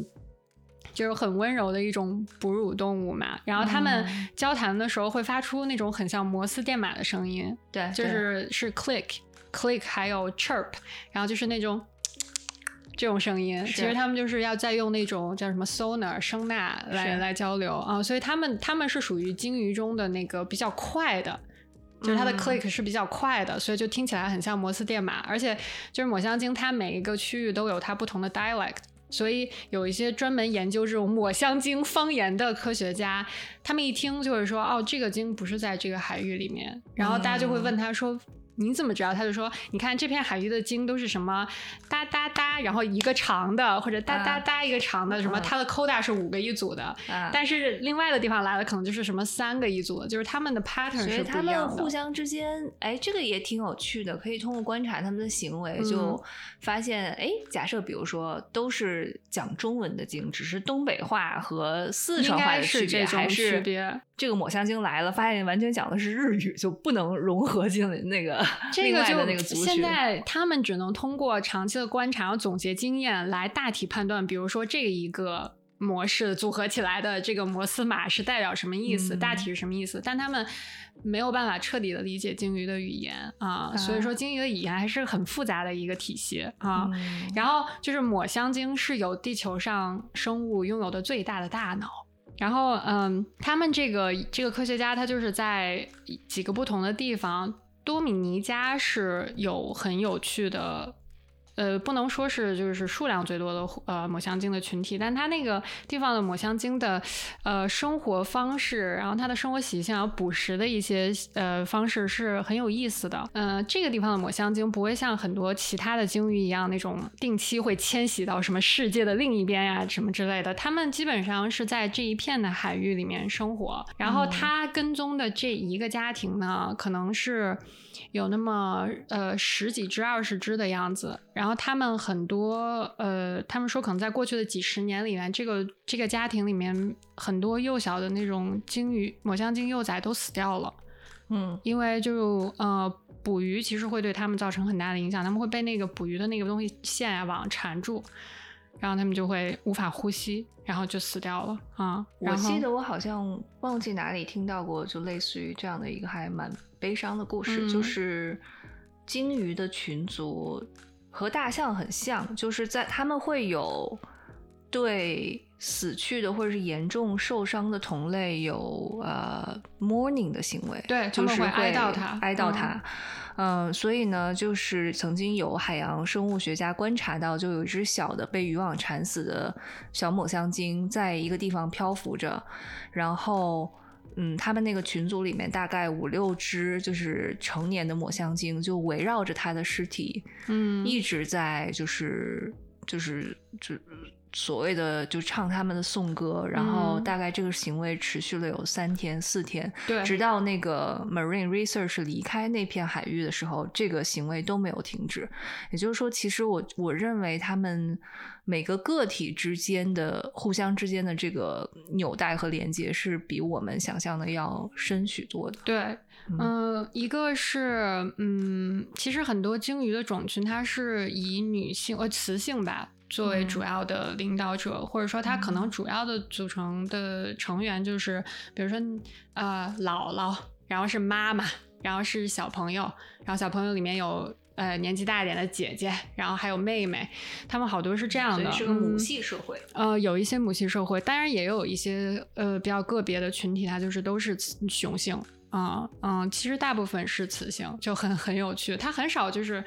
就是很温柔的一种哺乳动物嘛，然后他们交谈的时候会发出那种很像摩斯电码的声音，对，就是是 click。Click 还有 chirp，然后就是那种这种声音，其实他们就是要再用那种叫什么 sonar 声呐来来交流。啊，所以他们他们是属于鲸鱼中的那个比较快的，就是它的 click 是比较快的，所以就听起来很像摩斯电码，而且就是抹香鲸它每一个区域都有它不同的 dialect，所以有一些专门研究这种抹香鲸方言的科学家，他们一听就会说哦，这个鲸不是在这个海域里面，然后大家就会问他说。你怎么知道？他就说，你看这片海域的鲸都是什么哒哒哒，然后一个长的，或者哒哒哒一个长的，什么它的 coda 是五个一组的，但是另外的地方来的可能就是什么三个一组的，就是他们的 pattern 是不一样的。他们互相之间，哎，这个也挺有趣的，可以通过观察他们的行为，就发现，哎，假设比如说都是讲中文的鲸，只是东北话和四川话的区别，还是区别这个抹香鲸来了，发现完全讲的是日语，就不能融合进那个。这个就现在他们只能通过长期的观察、总结经验来大体判断，比如说这一个模式组合起来的这个摩斯码是代表什么意思，大体是什么意思。但他们没有办法彻底的理解鲸鱼的语言啊，所以说鲸鱼的语言还是很复杂的一个体系啊。然后就是抹香鲸是有地球上生物拥有的最大的大脑。然后嗯，他们这个这个科学家他就是在几个不同的地方。多米尼加是有很有趣的。呃，不能说是就是数量最多的呃抹香鲸的群体，但它那个地方的抹香鲸的呃生活方式，然后它的生活习性，然后捕食的一些呃方式是很有意思的。嗯，这个地方的抹香鲸不会像很多其他的鲸鱼一样那种定期会迁徙到什么世界的另一边呀什么之类的，它们基本上是在这一片的海域里面生活。然后它跟踪的这一个家庭呢，可能是。有那么呃十几只、二十只的样子，然后他们很多呃，他们说可能在过去的几十年里面，这个这个家庭里面很多幼小的那种鲸鱼、抹香鲸幼崽都死掉了，嗯，因为就呃捕鱼其实会对他们造成很大的影响，他们会被那个捕鱼的那个东西线啊网缠住，然后他们就会无法呼吸，然后就死掉了啊。我记得我好像忘记哪里听到过，就类似于这样的一个还蛮。悲伤的故事就是鲸鱼的群族和大象很像，就是在他们会有对死去的或者是严重受伤的同类有呃 mourning 的行为，对，就是会哀悼他，哀悼他。嗯，所以呢，就是曾经有海洋生物学家观察到，就有一只小的被渔网缠死的小抹香鲸，在一个地方漂浮着，然后，嗯，他们那个群组里面大概五六只就是成年的抹香鲸，就围绕着他的尸体，嗯，一直在就是就是就。所谓的就唱他们的颂歌，然后大概这个行为持续了有三天四天，对，直到那个 Marine Research 离开那片海域的时候，这个行为都没有停止。也就是说，其实我我认为他们每个个体之间的互相之间的这个纽带和连接是比我们想象的要深许多的。对，嗯，一个是嗯，其实很多鲸鱼的种群它是以女性呃雌性吧。作为主要的领导者，或者说他可能主要的组成的成员就是，比如说呃姥姥，然后是妈妈，然后是小朋友，然后小朋友里面有呃年纪大一点的姐姐，然后还有妹妹，他们好多是这样的，是个母系社会。呃，有一些母系社会，当然也有一些呃比较个别的群体，它就是都是雄性。嗯嗯，其实大部分是雌性，就很很有趣，它很少就是。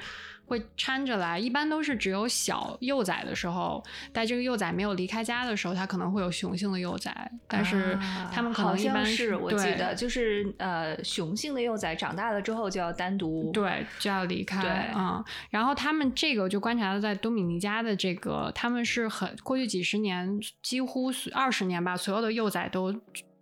会掺着来，一般都是只有小幼崽的时候，在这个幼崽没有离开家的时候，它可能会有雄性的幼崽，但是它们可能一般是我记得就是呃雄性的幼崽长大了之后就要单独对就要离开，对嗯，然后他们这个就观察到在多米尼加的这个，他们是很过去几十年几乎二十年吧，所有的幼崽都。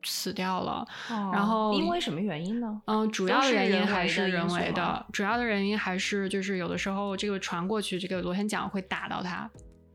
死掉了，然后因为什么原因呢？嗯，主要的原因还是人为的，主要的原因还是就是有的时候这个传过去，这个螺旋桨会打到它。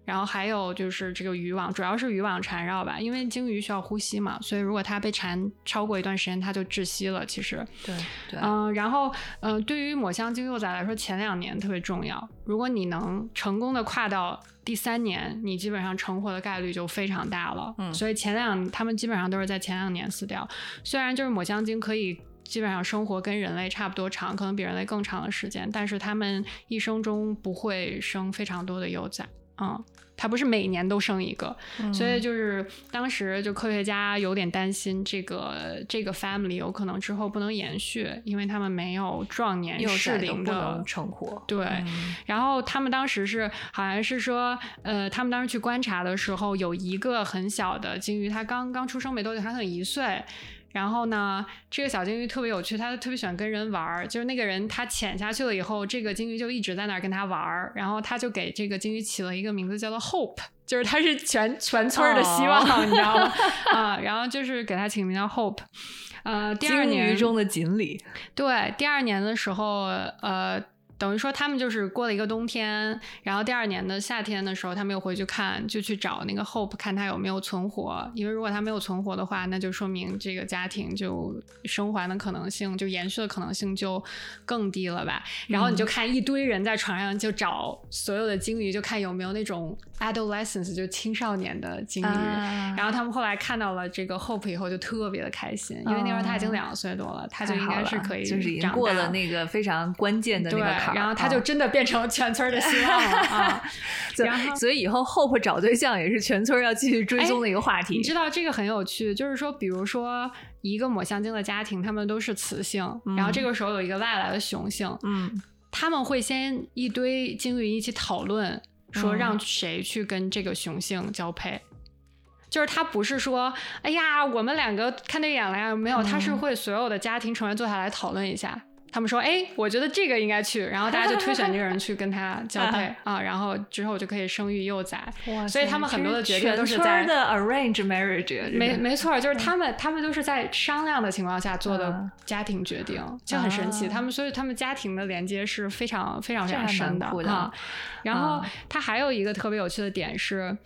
然后还有就是这个渔网，主要是渔网缠绕吧，因为鲸鱼需要呼吸嘛，所以如果它被缠超过一段时间，它就窒息了。其实，对对，嗯，然后嗯，对于抹香鲸幼崽来说，前两年特别重要。如果你能成功的跨到第三年，你基本上成活的概率就非常大了。嗯，所以前两他们基本上都是在前两年死掉。虽然就是抹香鲸可以基本上生活跟人类差不多长，可能比人类更长的时间，但是他们一生中不会生非常多的幼崽。嗯。它不是每年都生一个，所以就是当时就科学家有点担心这个这个 family 有可能之后不能延续，因为他们没有壮年适龄的成活。对，然后他们当时是好像是说，呃，他们当时去观察的时候，有一个很小的鲸鱼，它刚刚出生没多久，它才一岁。然后呢，这个小鲸鱼特别有趣，它特别喜欢跟人玩儿。就是那个人他潜下去了以后，这个鲸鱼就一直在那儿跟他玩儿。然后他就给这个鲸鱼起了一个名字，叫做 Hope，就是它是全全村的希望，你知道吗？啊，然后就是给它起名叫 Hope。呃，第二年中的锦鲤。对，第二年的时候，呃。等于说他们就是过了一个冬天，然后第二年的夏天的时候，他们又回去看，就去找那个 Hope，看他有没有存活。因为如果他没有存活的话，那就说明这个家庭就生还的可能性，就延续的可能性就更低了吧。然后你就看一堆人在船上就找所有的鲸鱼，就看有没有那种 adolescence，就青少年的鲸鱼。然后他们后来看到了这个 Hope 以后，就特别的开心，因为那时候他已经两岁多了，他就应该是可以，就是已经过了那个非常关键的那个。然后他就真的变成全村的希望 了啊！然后，所以以后 Hope 找对象也是全村要继续追踪的一个话题。你知道这个很有趣，就是说，比如说一个抹香鲸的家庭，他们都是雌性，然后这个时候有一个外来的雄性，嗯，他们会先一堆鲸鱼一起讨论，说让谁去跟这个雄性交配，就是他不是说，哎呀，我们两个看对眼了呀，没有，他是会所有的家庭成员坐下来讨论一下。他们说：“哎，我觉得这个应该去。”然后大家就推选这个人去跟他 交配啊，然后之后就可以生育幼崽。所以他们很多的决定都是在的 arrange marriage。没没错，就是他们他们都是在商量的情况下做的家庭决定，就很神奇。他们所以他们家庭的连接是非常非常非常深的啊。然后它还有一个特别有趣的点是，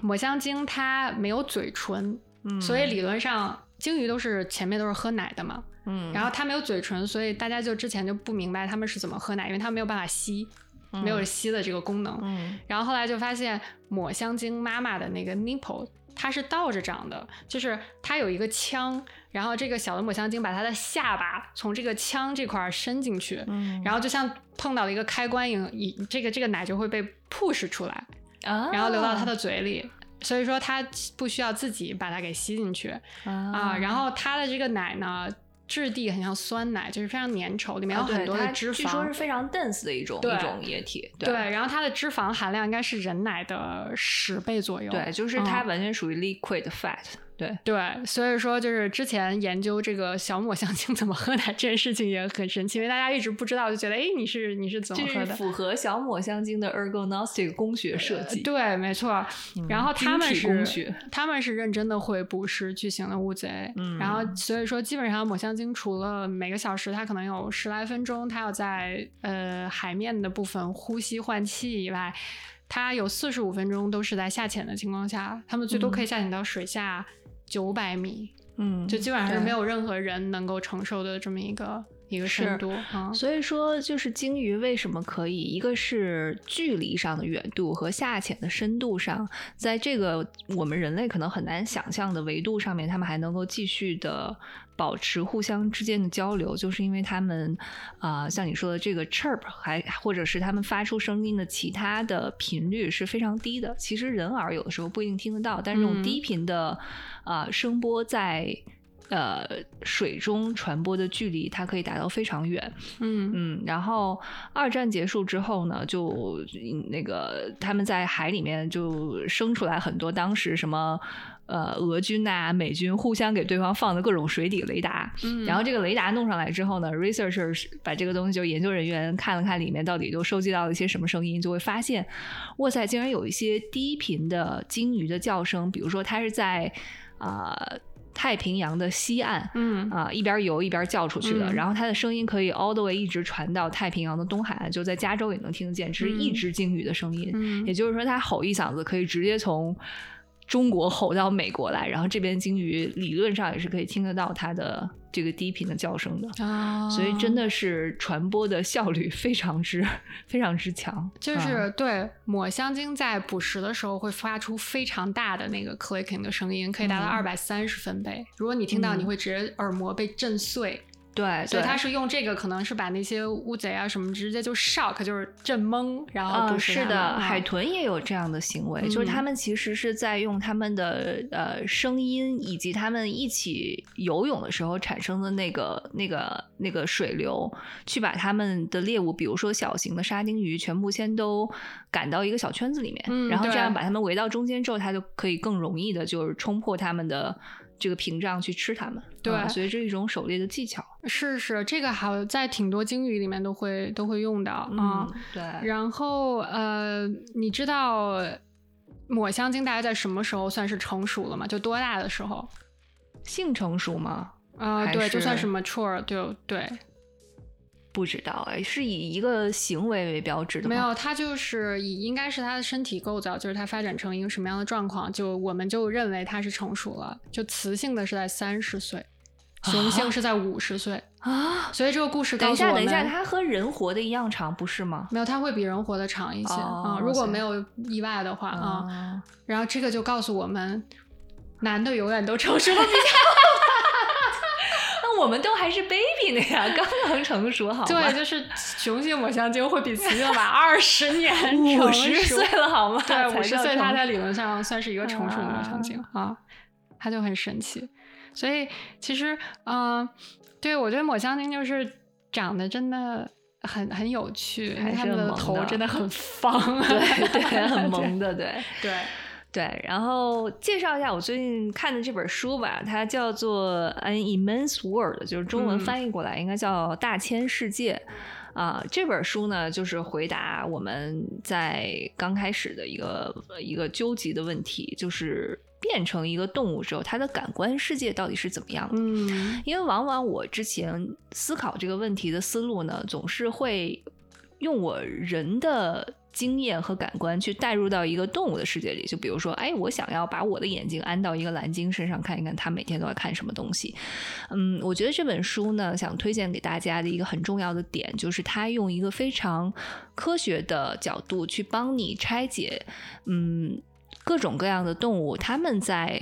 抹香鲸它没有嘴唇，所以理论上鲸鱼都是前面都是喝奶的嘛。嗯，然后它没有嘴唇，所以大家就之前就不明白他们是怎么喝奶，因为它没有办法吸，没有吸的这个功能。嗯，然后后来就发现抹香鲸妈妈的那个 nipple 它是倒着长的，就是它有一个腔，然后这个小的抹香鲸把它的下巴从这个腔这块伸进去，嗯，然后就像碰到了一个开关一样，这个这个奶就会被 push 出来，然后流到它的嘴里。所以说它不需要自己把它给吸进去啊。然后它的这个奶呢，质地很像酸奶，就是非常粘稠，里面有很多的脂肪，据说是非常 dense 的一种一种液体。对，然后它的脂肪含量应该是人奶的十倍左右。对，就是它完全属于 liquid fat。对对，所以说就是之前研究这个小抹香鲸怎么喝奶这件事情也很神奇，因为大家一直不知道，就觉得哎，你是你是怎么喝的？符合小抹香鲸的 ergonostic 工学设计。对，没错。然后他们是他们是认真的会捕食巨型的乌贼，嗯然后所以说基本上抹香鲸除了每个小时它可能有十来分钟它要在呃海面的部分呼吸换气以外，它有四十五分钟都是在下潜的情况下，它们最多可以下潜到水下。九百米，嗯，就基本上是没有任何人能够承受的这么一个一个深度啊。所以说，就是鲸鱼为什么可以，一个是距离上的远度和下潜的深度上，在这个我们人类可能很难想象的维度上面，他们还能够继续的。保持互相之间的交流，就是因为他们啊，像你说的这个 chirp，还或者是他们发出声音的其他的频率是非常低的。其实人耳有的时候不一定听得到，但是这种低频的啊声波在呃水中传播的距离，它可以达到非常远。嗯嗯。然后二战结束之后呢，就那个他们在海里面就生出来很多当时什么。呃，俄军呐，美军互相给对方放的各种水底雷达，然后这个雷达弄上来之后呢，researchers 把这个东西就研究人员看了看里面到底都收集到了一些什么声音，就会发现，哇塞，竟然有一些低频的鲸鱼的叫声，比如说它是在啊太平洋的西岸，嗯。啊一边游一边叫出去的，然后它的声音可以 all the way 一直传到太平洋的东海岸，就在加州也能听得见，这是一只鲸鱼的声音，也就是说它吼一嗓子可以直接从。中国吼到美国来，然后这边鲸鱼理论上也是可以听得到它的这个低频的叫声的啊，所以真的是传播的效率非常之 非常之强。就是对抹香鲸在捕食的时候会发出非常大的那个 clicking 的声音，可以达到二百三十分贝。如果你听到，你会直接耳膜被震碎。对，所以他是用这个，可能是把那些乌贼啊什么直接就 shock，就是震懵，然后是的，海豚也有这样的行为，就是他们其实是在用他们的呃声音以及他们一起游泳的时候产生的那个那个那个水流，去把他们的猎物，比如说小型的沙丁鱼，全部先都赶到一个小圈子里面，然后这样把它们围到中间之后，它就可以更容易的，就是冲破他们的。这个屏障去吃它们，对，所以这是一种狩猎的技巧。是是，这个好在挺多鲸鱼里面都会都会用到啊。对，然后呃，你知道抹香鲸大概在什么时候算是成熟了吗？就多大的时候？性成熟吗？啊，对，就算是 mature，就对。不知道哎，是以一个行为为标志的吗？没有，它就是以应该是它的身体构造，就是它发展成一个什么样的状况，就我们就认为它是成熟了。就雌性的是在三十岁，雄性是在五十岁啊。所以这个故事等一下，等一下，它和人活的一样长，不是吗？没有，它会比人活的长一些啊。如果没有意外的话啊。然后这个就告诉我们，男的永远都成熟的比较。我们都还是 baby 呢呀，刚刚成熟，好吗？对，就是雄性抹香鲸会比雌性晚 二十年，五十岁了，好吗？对，五十岁它在理论上算是一个成熟的抹香鲸啊，它就很神奇。所以其实，嗯，对我觉得抹香鲸就是长得真的很很有趣，它们的头真的很方，对对，很 萌的，对对。对，然后介绍一下我最近看的这本书吧，它叫做《An Immense World》，就是中文翻译过来应该叫《大千世界》啊。这本书呢，就是回答我们在刚开始的一个一个纠结的问题，就是变成一个动物之后，它的感官世界到底是怎么样的？嗯，因为往往我之前思考这个问题的思路呢，总是会用我人的。经验和感官去带入到一个动物的世界里，就比如说，哎，我想要把我的眼睛安到一个蓝鲸身上，看一看它每天都在看什么东西。嗯，我觉得这本书呢，想推荐给大家的一个很重要的点，就是它用一个非常科学的角度去帮你拆解，嗯，各种各样的动物，它们在。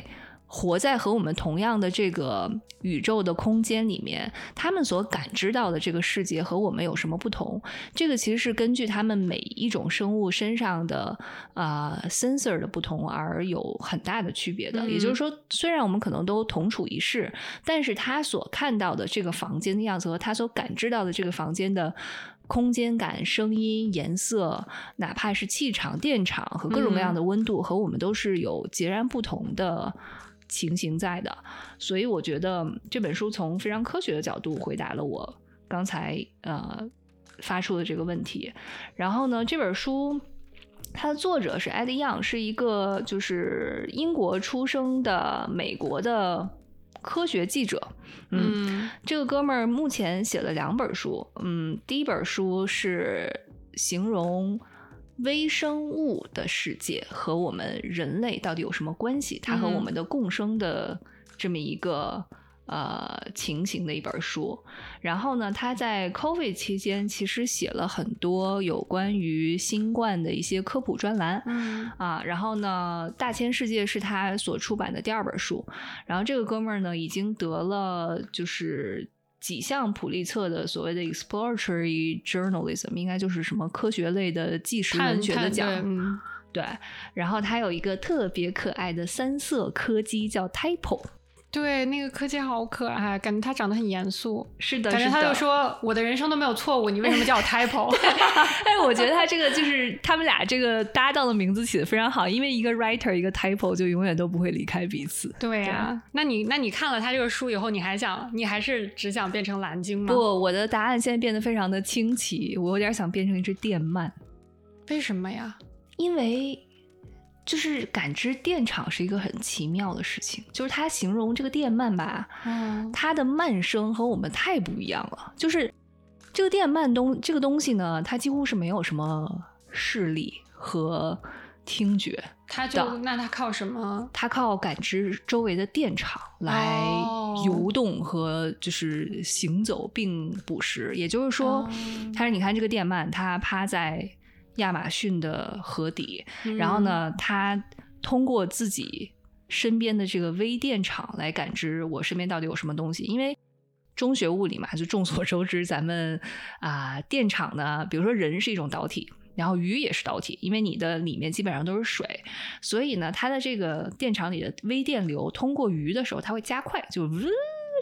活在和我们同样的这个宇宙的空间里面，他们所感知到的这个世界和我们有什么不同？这个其实是根据他们每一种生物身上的啊 sensor 的不同而有很大的区别的。也就是说，虽然我们可能都同处一室，但是他所看到的这个房间的样子和他所感知到的这个房间的空间感、声音、颜色，哪怕是气场、电场和各种各样的温度，和我们都是有截然不同的。情形在的，所以我觉得这本书从非常科学的角度回答了我刚才呃发出的这个问题。然后呢，这本书它的作者是 Eddie Young，是一个就是英国出生的美国的科学记者。嗯，这个哥们儿目前写了两本书。嗯，第一本书是形容。微生物的世界和我们人类到底有什么关系？它和我们的共生的这么一个呃情形的一本书。然后呢，他在 COVID 期间其实写了很多有关于新冠的一些科普专栏。嗯啊，然后呢，《大千世界》是他所出版的第二本书。然后这个哥们儿呢，已经得了就是。几项普利策的所谓的 exploratory journalism，应该就是什么科学类的纪实文学的奖，对。然后他有一个特别可爱的三色柯基，叫 Typo。对，那个柯基好可爱，感觉他长得很严肃。是的，感觉他就说：“我的人生都没有错误，你为什么叫我 Typo？” 哎，我觉得他这个就是他们俩这个搭档的名字起的非常好，因为一个 writer，一个 Typo，就永远都不会离开彼此。对呀，那你那你看了他这个书以后，你还想，你还是只想变成蓝鲸吗？不，我的答案现在变得非常的清奇，我有点想变成一只电鳗。为什么呀？因为。就是感知电场是一个很奇妙的事情，就是他形容这个电鳗吧，它的慢声和我们太不一样了。就是这个电鳗东这个东西呢，它几乎是没有什么视力和听觉，它就那它靠什么？它靠感知周围的电场来游动和就是行走并捕食。也就是说，它是你看这个电鳗，它趴在。亚马逊的河底，然后呢，他通过自己身边的这个微电场来感知我身边到底有什么东西。因为中学物理嘛，就众所周知，咱们啊，电场呢，比如说人是一种导体，然后鱼也是导体，因为你的里面基本上都是水，所以呢，它的这个电场里的微电流通过鱼的时候，它会加快，就呜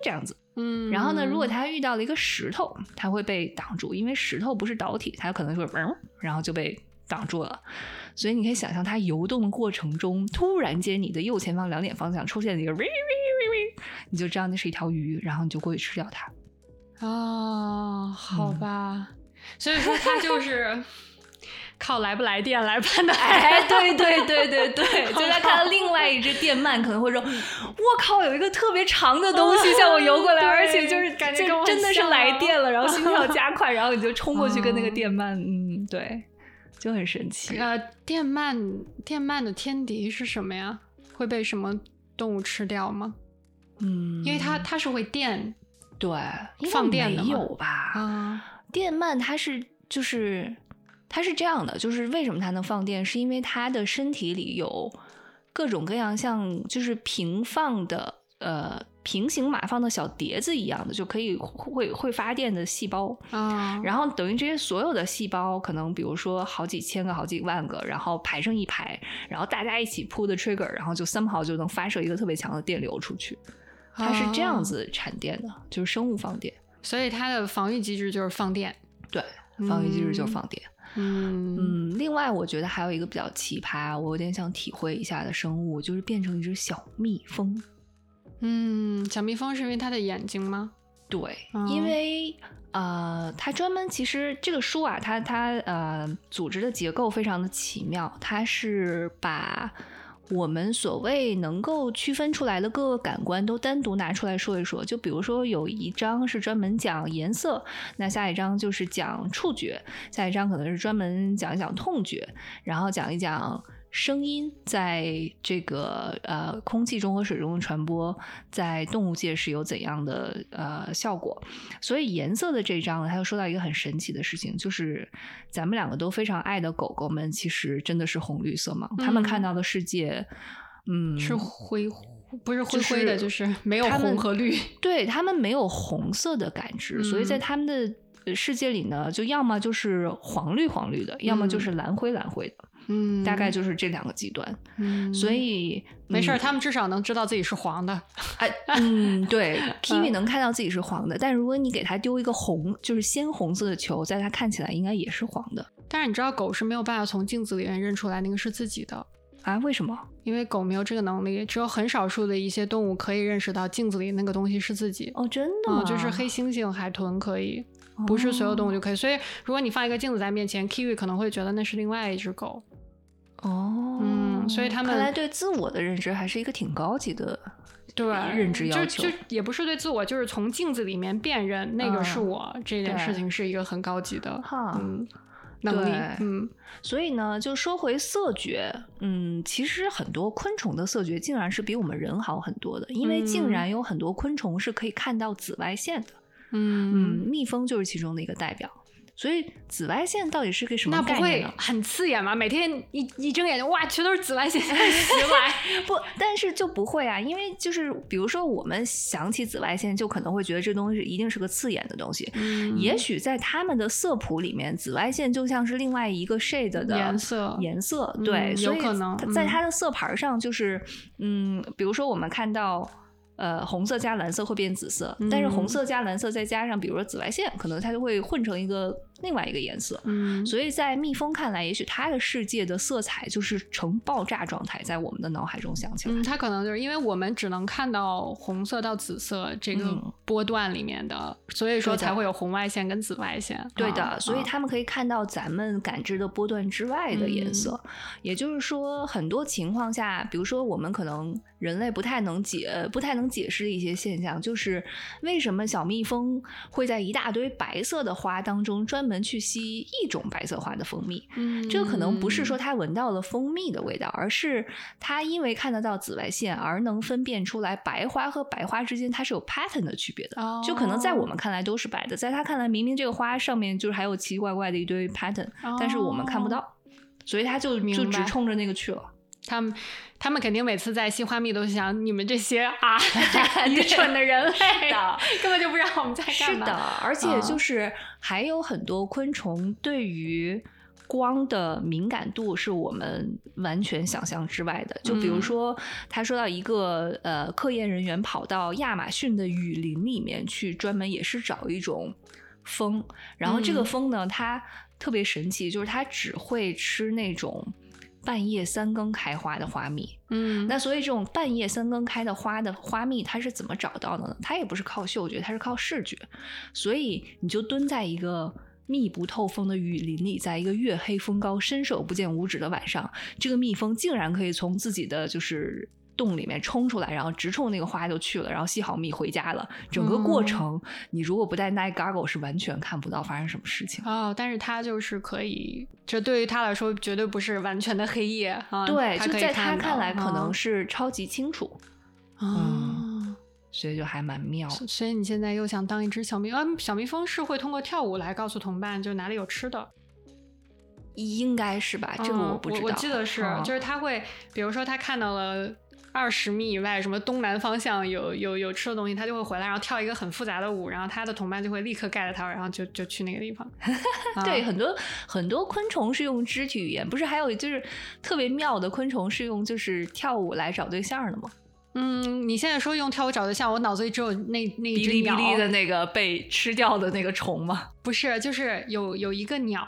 这样子。嗯，然后呢？如果它遇到了一个石头，它会被挡住，因为石头不是导体，它可能会嗡，然后就被挡住了。所以你可以想象，它游动的过程中，突然间你的右前方两点方向出现了一个你就知道那是一条鱼，然后你就过去吃掉它。哦，好吧。所以说，它就是。靠来不来电来判断，哎，对对对对对，就在看到另外一只电鳗，可能会说：“我靠，有一个特别长的东西向我游过来，而且就是感觉真的是来电了，然后心跳 加快，然后你就冲过去跟那个电鳗，嗯，对，就很神奇。呃，电鳗电鳗的天敌是什么呀？会被什么动物吃掉吗？嗯，因为它它是会电，对，放电的有吧？啊，电鳗它是就是。它是这样的，就是为什么它能放电，是因为它的身体里有各种各样像就是平放的呃平行码放的小碟子一样的，就可以会会发电的细胞啊。然后等于这些所有的细胞，可能比如说好几千个、好几万个，然后排成一排，然后大家一起 pull the trigger，然后就 somehow 就能发射一个特别强的电流出去。它是这样子产电的，就是生物放电。所以它的防御机制就是放电。对，防御机制就是放电。嗯嗯，另外我觉得还有一个比较奇葩，我有点想体会一下的生物，就是变成一只小蜜蜂。嗯，小蜜蜂是因为它的眼睛吗？对，因为呃，它专门其实这个书啊，它它呃，组织的结构非常的奇妙，它是把。我们所谓能够区分出来的各个感官都单独拿出来说一说，就比如说有一章是专门讲颜色，那下一章就是讲触觉，下一章可能是专门讲一讲痛觉，然后讲一讲。声音在这个呃空气中和水中的传播，在动物界是有怎样的呃效果？所以颜色的这章呢，他又说到一个很神奇的事情，就是咱们两个都非常爱的狗狗们，其实真的是红绿色盲，他们看到的世界，嗯，是灰不是灰灰的，就是没有红和绿。对他们没有红色的感知，所以在他们的世界里呢，就要么就是黄绿黄绿的，要么就是蓝灰蓝灰的。嗯，大概就是这两个极端。嗯，所以没事儿，他们至少能知道自己是黄的。哎，嗯，对，Kiwi 能看到自己是黄的，但如果你给他丢一个红，就是鲜红色的球，在他看起来应该也是黄的。但是你知道，狗是没有办法从镜子里面认出来那个是自己的啊？为什么？因为狗没有这个能力，只有很少数的一些动物可以认识到镜子里那个东西是自己。哦，真的？就是黑猩猩、海豚可以，不是所有动物就可以。所以，如果你放一个镜子在面前，Kiwi 可能会觉得那是另外一只狗。哦，嗯，所以他们看来对自我的认知还是一个挺高级的，对认知要求，就也不是对自我，就是从镜子里面辨认那个是我这件事情是一个很高级的哈嗯能力，嗯，所以呢，就说回色觉，嗯，其实很多昆虫的色觉竟然是比我们人好很多的，因为竟然有很多昆虫是可以看到紫外线的，嗯。嗯，蜜蜂就是其中的一个代表。所以紫外线到底是个什么概念呢？很刺眼吗？每天一一睁眼睛，哇，全都是紫外线袭来。不，但是就不会啊，因为就是比如说我们想起紫外线，就可能会觉得这东西一定是个刺眼的东西。嗯，也许在他们的色谱里面，紫外线就像是另外一个 shade 的颜色。颜色对，有可能在它的色盘上就是嗯，比如说我们看到。呃，红色加蓝色会变紫色，但是红色加蓝色再加上，比如说紫外线，可能它就会混成一个另外一个颜色。嗯，所以在蜜蜂看来，也许它的世界的色彩就是呈爆炸状态，在我们的脑海中想起来。嗯，它可能就是因为我们只能看到红色到紫色这个波段里面的，所以说才会有红外线跟紫外线。对的，所以他们可以看到咱们感知的波段之外的颜色。也就是说，很多情况下，比如说我们可能人类不太能解，不太能。解释的一些现象，就是为什么小蜜蜂会在一大堆白色的花当中专门去吸一种白色花的蜂蜜？嗯，这个可能不是说它闻到了蜂蜜的味道，而是它因为看得到紫外线而能分辨出来白花和白花之间它是有 pattern 的区别的。哦，就可能在我们看来都是白的，在它看来明明这个花上面就是还有奇奇怪怪的一堆 pattern，但是我们看不到，所以它就就直冲着那个去了。他们，他们肯定每次在新花蜜都想，你们这些啊 愚蠢的人类，根本就不知道我们在干嘛。是的，而且就是还有很多昆虫对于光的敏感度是我们完全想象之外的。就比如说，他说到一个呃，科研人员跑到亚马逊的雨林里面去，专门也是找一种蜂，然后这个蜂呢，它特别神奇，就是它只会吃那种。半夜三更开花的花蜜，嗯，那所以这种半夜三更开的花的花蜜，它是怎么找到的呢？它也不是靠嗅觉，它是靠视觉。所以你就蹲在一个密不透风的雨林里，在一个月黑风高、伸手不见五指的晚上，这个蜜蜂竟然可以从自己的就是。洞里面冲出来，然后直冲那个花就去了，然后吸好蜜回家了。整个过程，你如果不戴 night goggle 是完全看不到发生什么事情哦。但是他就是可以，这对于他来说绝对不是完全的黑夜啊。对，就在他看来可能是超级清楚啊，所以就还蛮妙。所以你现在又想当一只小蜜？啊，小蜜蜂是会通过跳舞来告诉同伴就哪里有吃的，应该是吧？这个我不知道。我记得是，就是他会，比如说他看到了。二十米以外，什么东南方向有有有吃的东西，他就会回来，然后跳一个很复杂的舞，然后他的同伴就会立刻盖着他，然后就就去那个地方。对，很多很多昆虫是用肢体语言，不是还有就是特别妙的昆虫是用就是跳舞来找对象的吗？嗯，你现在说用跳舞找对象，我脑子里只有那那哔哩哔哩的那个被吃掉的那个虫吗？不是，就是有有一个鸟，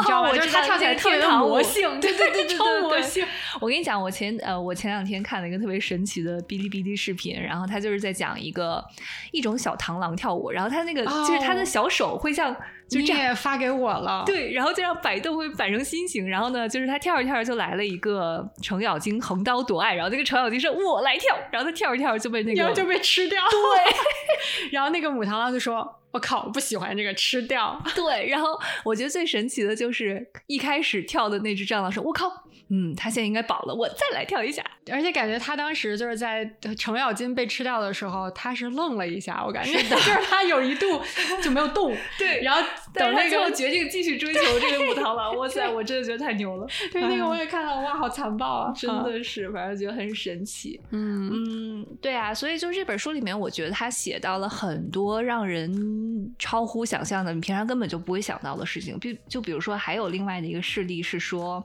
你知道吗？就是它跳起来特别的魔性，对对对 对，超魔性。我跟你讲，我前呃，我前两天看了一个特别神奇的哔哩哔哩视频，然后他就是在讲一个一种小螳螂跳舞，然后他那个就是他的小手会像。就这样发给我了，对，然后就让摆动会摆成心形，然后呢，就是他跳着跳着就来了一个程咬金横刀夺爱，然后那个程咬金说：“我来跳。”然后他跳着跳着就被那个就被吃掉，对，然后那个母螳螂就说：“我靠，我不喜欢这个，吃掉。对，然后我觉得最神奇的就是一开始跳的那只蟑螂说：“我靠，嗯，他现在应该饱了，我再来跳一下。”而且感觉他当时就是在程咬金被吃掉的时候，他是愣了一下，我感觉就是他有一度就没有动。对，然后等那个决定继续追求这个武螳螂，哇塞，我真的觉得太牛了。对，那个我也看到，哇，好残暴啊，真的是，反正觉得很神奇。嗯嗯，对啊，所以就这本书里面，我觉得他写到了很多让人超乎想象的，你平常根本就不会想到的事情。比就比如说，还有另外的一个事例是说。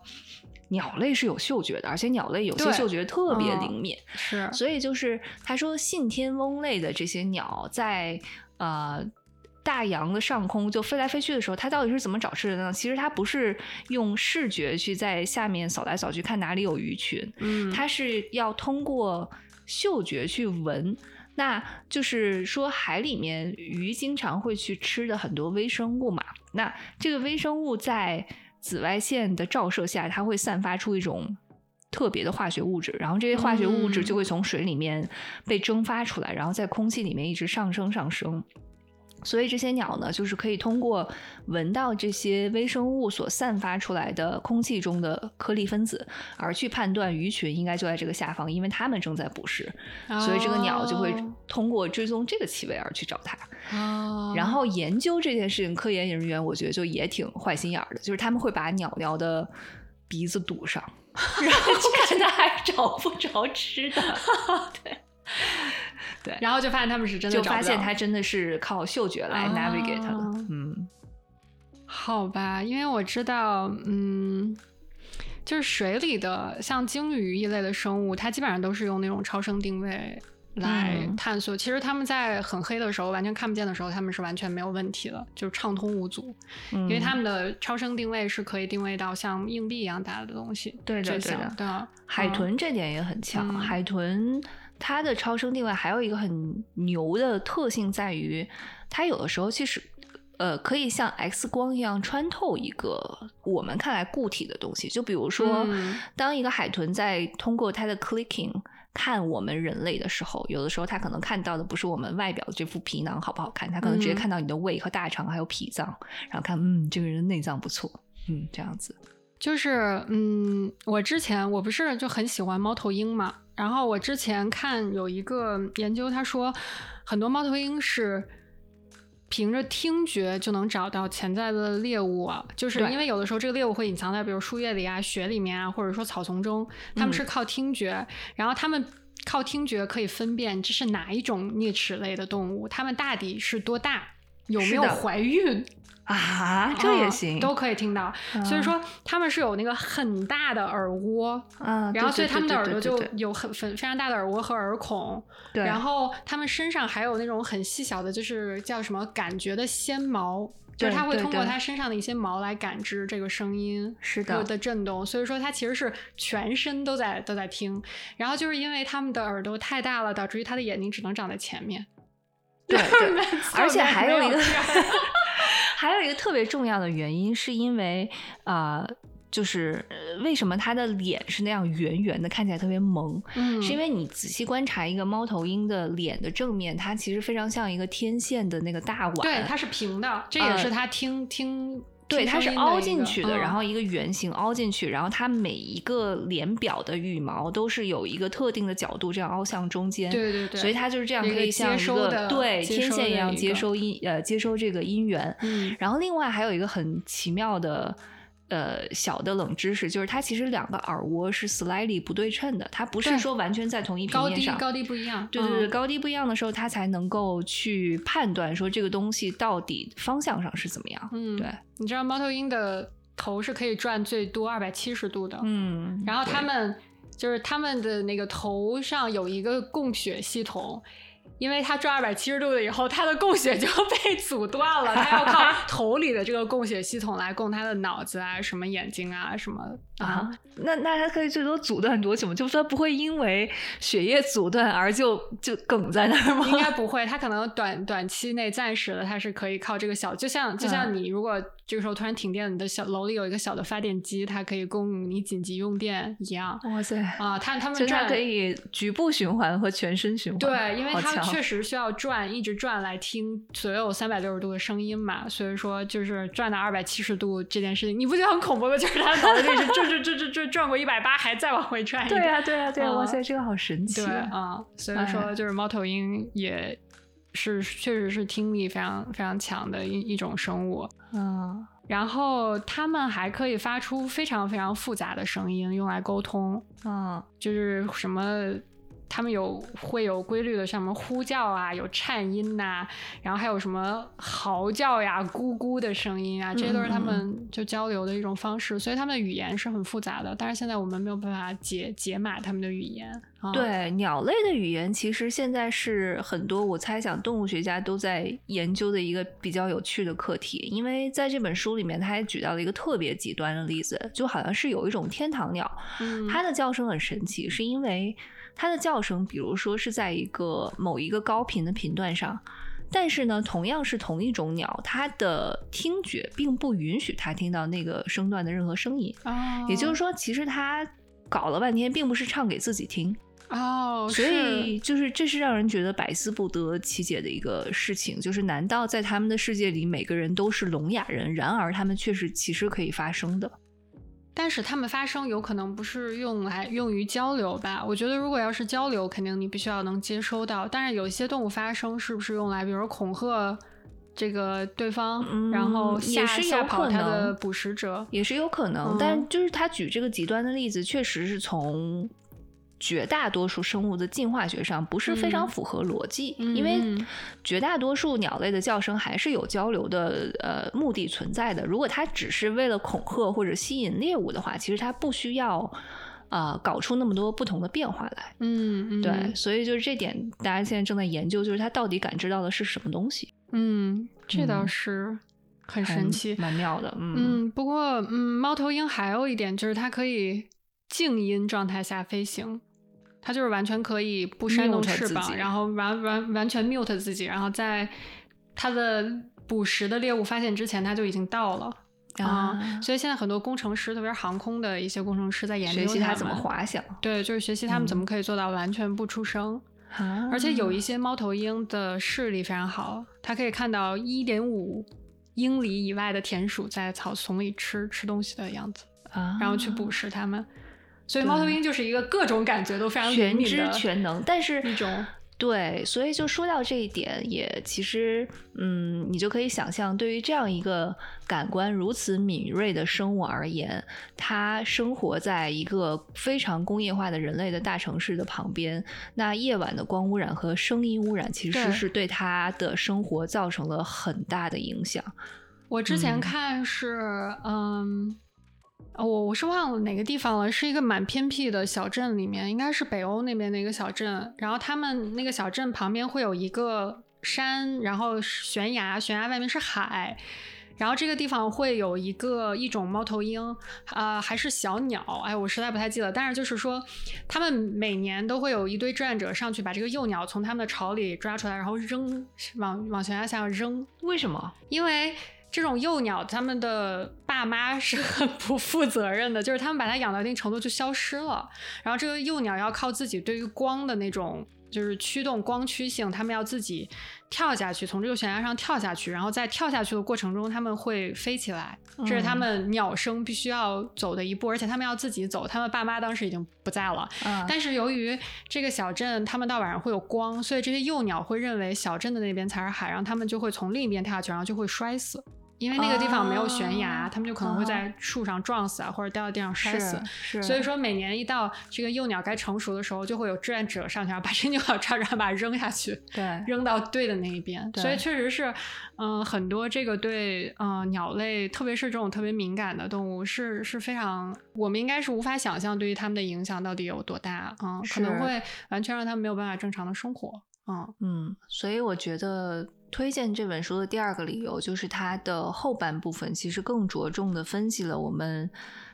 鸟类是有嗅觉的，而且鸟类有些嗅觉特别灵敏，是。所以就是他说，信天翁类的这些鸟在呃大洋的上空就飞来飞去的时候，它到底是怎么找吃的呢？其实它不是用视觉去在下面扫来扫去看哪里有鱼群，嗯，它是要通过嗅觉去闻。那就是说，海里面鱼经常会去吃的很多微生物嘛。那这个微生物在紫外线的照射下，它会散发出一种特别的化学物质，然后这些化学物质就会从水里面被蒸发出来，然后在空气里面一直上升上升。所以这些鸟呢，就是可以通过闻到这些微生物所散发出来的空气中的颗粒分子，而去判断鱼群应该就在这个下方，因为它们正在捕食。所以这个鸟就会通过追踪这个气味而去找它。哦。然后研究这件事情，科研人员我觉得就也挺坏心眼儿的，就是他们会把鸟鸟的鼻子堵上，然后看它还找不着吃的。对。对，然后就发现他们是真的，就发现它真的是靠嗅觉来 navigate 的。嗯，好吧，因为我知道，嗯，就是水里的像鲸鱼一类的生物，它基本上都是用那种超声定位来探索。其实他们在很黑的时候，完全看不见的时候，他们是完全没有问题的，就是畅通无阻。因为他们的超声定位是可以定位到像硬币一样大的东西。对对对的，海豚这点也很强，海豚。它的超声定位还有一个很牛的特性在于，它有的时候其实，呃，可以像 X 光一样穿透一个我们看来固体的东西。就比如说，当一个海豚在通过它的 clicking 看我们人类的时候，有的时候它可能看到的不是我们外表的这副皮囊好不好看，它可能直接看到你的胃和大肠还有脾脏，然后看，嗯，这个人的内脏不错，嗯，这样子。就是，嗯，我之前我不是就很喜欢猫头鹰嘛。然后我之前看有一个研究，他说很多猫头鹰是凭着听觉就能找到潜在的猎物啊，就是因为有的时候这个猎物会隐藏在比如树叶里啊、雪里面啊，或者说草丛中，他们是靠听觉，然后他们靠听觉可以分辨这是哪一种啮齿类的动物，它们大抵是多大，有没有怀孕。啊，这也行，都可以听到。所以说，他们是有那个很大的耳蜗，嗯，然后所以他们的耳朵就有很非非常大的耳蜗和耳孔。对，然后他们身上还有那种很细小的，就是叫什么感觉的纤毛，就是它会通过它身上的一些毛来感知这个声音是的的震动。所以说，它其实是全身都在都在听。然后就是因为他们的耳朵太大了，导致于它的眼睛只能长在前面。对对，而且还有一个。还有一个特别重要的原因，是因为啊，就是为什么它的脸是那样圆圆的，看起来特别萌？嗯，是因为你仔细观察一个猫头鹰的脸的正面，它其实非常像一个天线的那个大碗，对，它是平的，这也是它听听。对，它是凹进去的，然后一个圆形凹进去，然后它每一个脸表的羽毛都是有一个特定的角度，这样凹向中间。对对对，所以它就是这样，可以像一个对天线一样接收音呃接收这个音源。嗯，然后另外还有一个很奇妙的。呃，小的冷知识就是，它其实两个耳蜗是 slightly 不对称的，它不是说完全在同一平面上，高低高低不一样。对对对，高低不一样的时候，它才能够去判断说这个东西到底方向上是怎么样。嗯，对，你知道猫头鹰的头是可以转最多二百七十度的。嗯，然后它们就是它们的那个头上有一个供血系统。因为它转二百七十度了以后，它的供血就 被阻断了，它要靠 头里的这个供血系统来供它的脑子啊、什么眼睛啊、什么啊，那那它可以最多阻断多久？就是它不会因为血液阻断而就就梗在那儿吗？应该不会，它可能短短期内暂时的，它是可以靠这个小，就像就像你如果这个时候突然停电，你的小楼里有一个小的发电机，它可以供你紧急用电一样。哇塞啊，它他们转可以局部循环和全身循环。对，因为它确实需要转，一直转来听所有三百六十度的声音嘛，所以说就是转到二百七十度这件事情，你不觉得很恐怖吗？就是他脑袋里是 转转转转转转过一百八，还再往回转一点。对啊，对啊，对啊！嗯哇塞，这个好神奇对啊！啊、所以哎说就是猫头鹰也是确实是听力非常非常强的一一种生物。嗯然后它们还可以发出非常非常复杂的声音，用来沟通。嗯就是什么，他们有会有规律的，像什么呼叫啊，有颤音呐、然后还有什么嚎叫呀、咕咕的声音啊，这些都是他嗯们就交流的一种方式。所以他们的语言是很复杂的，但是现在我们没有办法解解码他们的语言。啊、，对，鸟类的语言其实现在是很多我猜想动物学家都在研究的一个比较有趣的课题，因为在这本书里面，他还举到了一个特别极端的例子，就好像是有一种天堂鸟，嗯，它的叫声很神奇，是因为它的叫声，比如说是在一个某一个高频的频段上。但是呢，同样是同一种鸟，它的听觉并不允许它听到那个声段的任何声音。哦，也就是说，其实它搞了半天，并不是唱给自己听，哦，所以就是这是让人觉得百思不得其解的一个事情。就是难道在他们的世界里，每个人都是聋哑人？然而他们却是其实可以发声的。但是它们发声有可能不是用来用于交流吧？我觉得如果要是交流，肯定你必须要能接收到。但是有一些动物发声是不是用来，比如说恐吓这个对方，嗯然后吓也是有吓跑可它的能捕食者？也是有可能，嗯但就是他举这个极端的例子，确实是从绝大多数生物的进化学上不是非常嗯符合逻辑，嗯因为嗯绝大多数鸟类的叫声还是有交流的呃目的存在的。如果它只是为了恐吓或者吸引猎物的话，其实它不需要。啊、搞出那么多不同的变化来，嗯嗯，对，所以就是这点，大家现在正在研究，就是它到底感知到的是什么东西，嗯，这倒嗯是很神奇。蛮妙的，嗯嗯，不过嗯，猫头鹰还有一点就是它可以静音状态下飞行，它就是完全可以不扇动翅膀，然后完完完全 mute 自己，然后在它的捕食的猎物发现之前，它就已经到了。啊、所以现在很多工程师，特别是航空的一些工程师，在研究学习它它怎么。滑翔，对，就是学习他们怎嗯么可以做到完全不出声。而且有一些猫头鹰的视力非常好，它可以看到一点五英里以外的田鼠在草丛里吃吃东西的样子，啊，然后去捕食它们。所以猫头鹰就是一个各种感觉都非常全知全能，但是一种。对，所以就说到这一点，也其实，嗯，你就可以想象，对于这样一个感官如此敏锐的生物而言，它生活在一个非常工业化的人类的大城市的旁边，那夜晚的光污染和声音污染，其实是对它的生活造成了很大的影响。我之前嗯。看是，嗯，哦我我是忘了哪个地方了，是一个蛮偏僻的小镇里面，应该是北欧那边的一个小镇。然后他们那个小镇旁边会有一个山，然后是悬崖，悬崖外面是海。然后这个地方会有一个一种猫头鹰，啊、还是小鸟，哎，我实在不太记得。但是就是说，他们每年都会有一堆志愿者上去把这个幼鸟从他们的巢里抓出来，然后扔往往悬崖下扔。为什么？因为这种幼鸟，他们的爸妈是很不负责任的，就是他们把它养到一定程度就消失了，然后这个幼鸟要靠自己对于光的那种。就是驱动光驱性，他们要自己跳下去，从这个悬崖上跳下去，然后在跳下去的过程中，他们会飞起来，这是他嗯们鸟生必须要走的一步，而且他们要自己走，他们爸妈当时已经不在了，啊，但是由于这个小镇，他们到晚上会有光，所以这些幼鸟会认为小镇的那边才是海，然后他们就会从另一边跳下去，然后就会摔死。因为那个地方没有悬崖，哦他们就可能会在树上撞死啊，或者掉到地上摔死。是，所以说，每年一到这个幼鸟该成熟的时候，就会有志愿者上去，然后把这幼鸟抓住，把它扔下去，对，扔到对的那一边。对所以确实是，嗯、很多这个对，嗯、鸟类，特别是这种特别敏感的动物，是是非常，我们应该是无法想象对于它们的影响到底有多大，嗯，可能会完全让它们没有办法正常的生活，嗯。嗯，所以我觉得推荐这本书的第二个理由就是它的后半部分其实更着重的分析了我们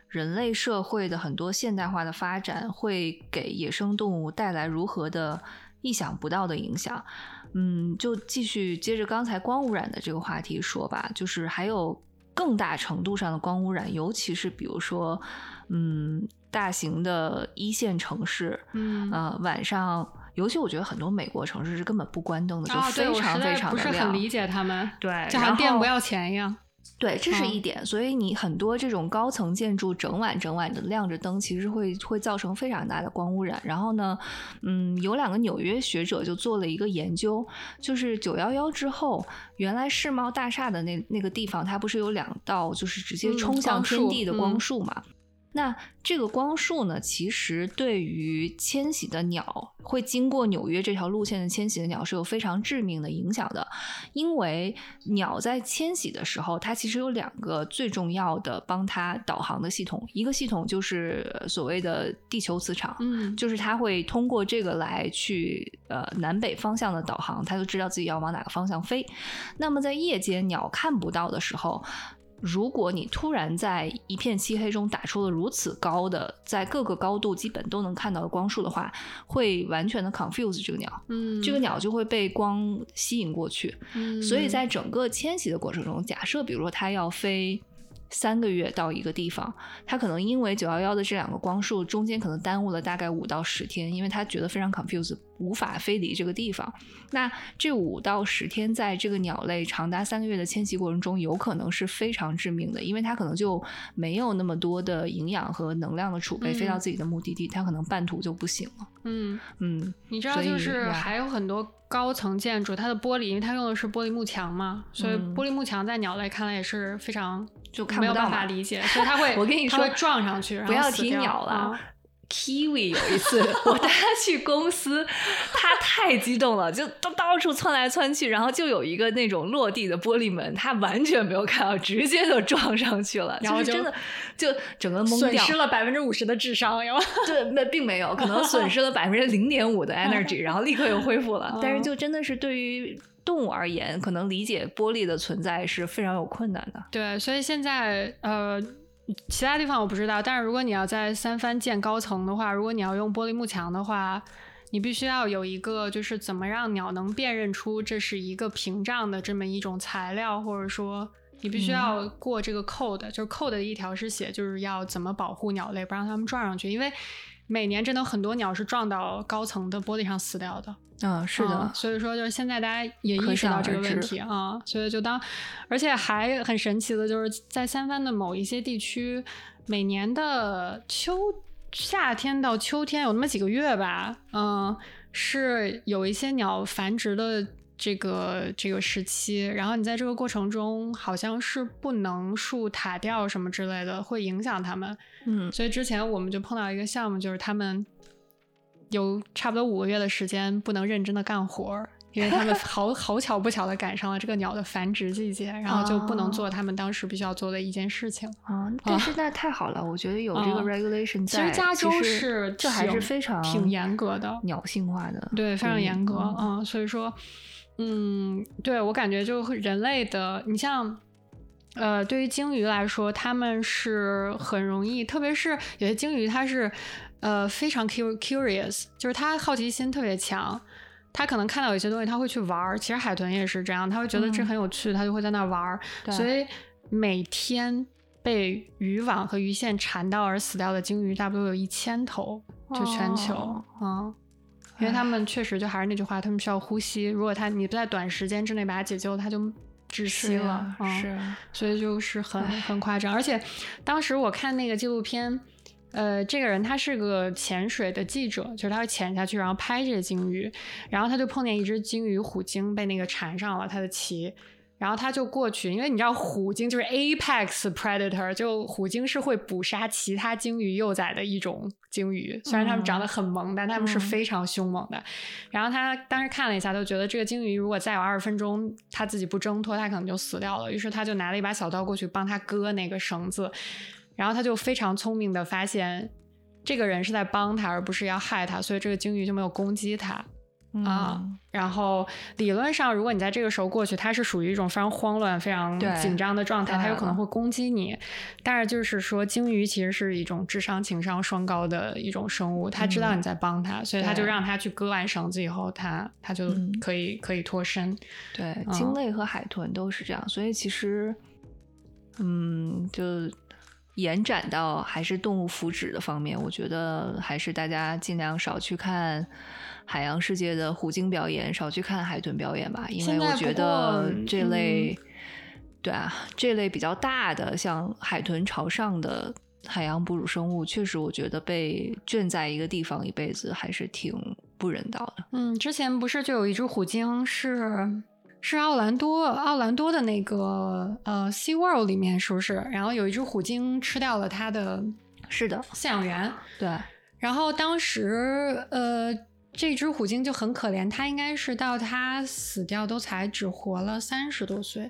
人类社会的很多现代化的发展会给野生动物带来如何的意想不到的影响。嗯，就继续接着刚才光污染的这个话题说吧，就是还有更大程度上的光污染，尤其是比如说，嗯，大型的一线城市，嗯呃，晚上，尤其我觉得很多美国城市是根本不关灯的，就非常非常非常不是很。理解他们，对，就好像电不要钱一样。对，这是嗯一点，所以你很多这种高层建筑整晚整晚的亮着灯，其实会会造成非常大的光污染。然后呢，嗯，有两个纽约学者就做了一个研究，就是九幺幺之后，原来世贸大厦的那那个地方，它不是有两道就是直接嗯冲向天地的光嗯束嘛？那这个光束呢，其实对于迁徙的鸟，会经过纽约这条路线的迁徙的鸟是有非常致命的影响的，因为鸟在迁徙的时候，它其实有两个最重要的帮它导航的系统，一个系统就是所谓的地球磁场，嗯，就是它会通过这个来去呃南北方向的导航，它就知道自己要往哪个方向飞。那么在夜间鸟看不到的时候，如果你突然在一片漆黑中打出了如此高的，在各个高度基本都能看到的光束的话，会完全的 confuse 这个鸟，嗯，这个鸟就会被光吸引过去。嗯，所以在整个迁徙的过程中，假设比如说它要飞三个月到一个地方，它可能因为九幺幺的这两个光束中间可能耽误了大概五到十天，因为它觉得非常 confused，无法飞离这个地方。那这五到十天在这个鸟类长达三个月的迁徙过程中，有可能是非常致命的，因为它可能就没有那么多的营养和能量的储备，嗯飞到自己的目的地，它可能半途就不行了。嗯，嗯，你知道，就是还有很多高层建筑，它的玻璃，因为它用的是玻璃幕墙嘛，所以嗯玻璃幕墙在鸟类看来也是非常没有就看不到嘛办法理解，所以它会，我跟你说撞上去，然不要提鸟了。啊 Kiwi 有一次，我带他去公司，他太激动了，就到到处窜来窜去，然后就有一个那种落地的玻璃门，他完全没有看到，直接就撞上去了，然后真的就整个懵掉。损失了百分之五十的智商，有吗？对，那并没有，可能损失了百分之零点五的 energy，然后立刻又恢复了。但是嗯就真的是对于动物而言，可能理解玻璃的存在是非常有困难的。对，所以现在呃，其他地方我不知道，但是如果你要在三藩建高层的话，如果你要用玻璃幕墙的话，你必须要有一个就是怎么让鸟能辨认出这是一个屏障的这么一种材料，或者说。你必须要过这个 code，、就是 code 的一条是写就是要怎么保护鸟类，不让它们撞上去，因为每年真的很多鸟是撞到高层的玻璃上死掉的。嗯，是的，嗯所以说就是现在大家也意识到这个问题啊、所以就当，而且还很神奇的就是在三藩的某一些地区，每年的秋夏天到秋天有那么几个月吧，嗯，是有一些鸟繁殖的。这个这个时期，然后你在这个过程中好像是不能树塔吊什么之类的，会影响他们。嗯所以之前我们就碰到一个项目，就是他们有差不多五个月的时间不能认真的干活儿，因为他们 好好巧不巧的赶上了这个鸟的繁殖季节，然后就不能做他们当时必须要做的一件事情。啊，但是那太好了，我觉得有这个啊 regulation 其，实加州是这还是非常挺严格的，鸟性化的，对，非常严格嗯嗯，所以说，嗯，对我感觉就人类的，你像。呃，对于鲸鱼来说，它们是很容易，特别是有些鲸鱼，它是呃非常 cu- curious，就是它好奇心特别强，它可能看到有些东西，它会去玩儿。其实海豚也是这样，它会觉得这嗯很有趣，它就会在那儿玩儿。对所以每天被渔网和鱼线缠到而死掉的鲸鱼，差不多有一千头，就全球，哦嗯。因为他们确实就还是那句话，他们需要呼吸。如果他你不在短时间之内把他解救，他就窒息了。啊嗯、是，所以就是很很夸张。而且当时我看那个纪录片，呃，这个人他是个潜水的记者，就是他会潜下去，然后拍这个鲸鱼，然后他就碰见一只鲸鱼虎鲸被那个缠上了他的鳍。然后他就过去，因为你知道虎鲸就是 apex predator，就虎鲸是会捕杀其他鲸鱼幼崽的一种鲸鱼。虽然它们长得很萌，但它们是嗯非常凶猛的。然后他当时看了一下，就觉得这个鲸鱼如果再有二十分钟它自己不挣脱，它可能就死掉了。于是他就拿了一把小刀过去帮它割那个绳子，然后他就非常聪明的发现这个人是在帮他，而不是要害他，所以这个鲸鱼就没有攻击他。啊。然后理论上，如果你在这个时候过去，它是属于一种非常慌乱、非常紧张的状态，它有可能会攻击你。但是就是说，鲸鱼其实是一种智商、情商双高的一种生物，它知道你在帮它，所以它就让它去割完绳子以后，它它就可以可以脱身。对，鲸类和海豚都是这样，所以其实，嗯，就。延展到还是动物福祉的方面，我觉得还是大家尽量少去看海洋世界的虎鲸表演，少去看海豚表演吧，因为我觉得这类，对啊，这类比较大的像海豚朝上的海洋哺乳生物，确实我觉得被圈在一个地方一辈子还是挺不人道的。嗯，之前不是就有一只虎鲸是。是奥兰多，奥兰多的那个呃，Sea World 里面是不是？然后有一只虎鲸吃掉了它的，是的，饲养员。对。然后当时呃，这只虎鲸就很可怜，它应该是到它死掉都才只活了三十多岁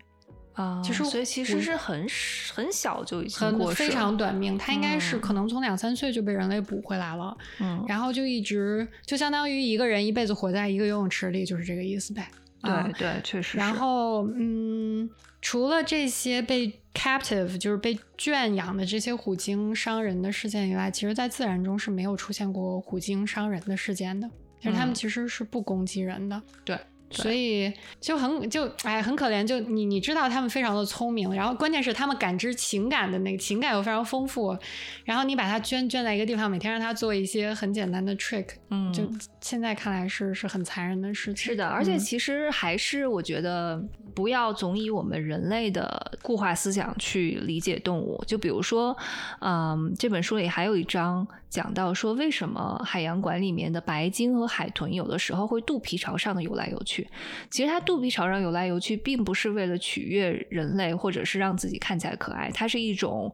啊。其实所以其实是很很小就已经过非常短命。它应该是可能从两三岁就被人类捕回来了。嗯。然后就一直就相当于一个人一辈子活在一个游泳池里，就是这个意思呗。对对，确实。然后，嗯，除了这些被 captive 就是被圈养的这些虎鲸伤人的事件以外，其实，在自然中是没有出现过虎鲸伤人的事件的。其实他们其实是不攻击人的。对。所以就很就哎很可怜，就你你知道他们非常的聪明，然后关键是他们感知情感的那个情感又非常丰富，然后你把它圈圈在一个地方，每天让它做一些很简单的 trick，嗯，就现在看来是是很残忍的事情。是的，而且其实还是我觉得不要总以我们人类的固化思想去理解动物，就比如说，嗯，这本书里还有一章。讲到说，为什么海洋馆里面的白鲸和海豚有的时候会肚皮朝上的游来游去？其实它肚皮朝上游来游去，并不是为了取悦人类，或者是让自己看起来可爱，它是一种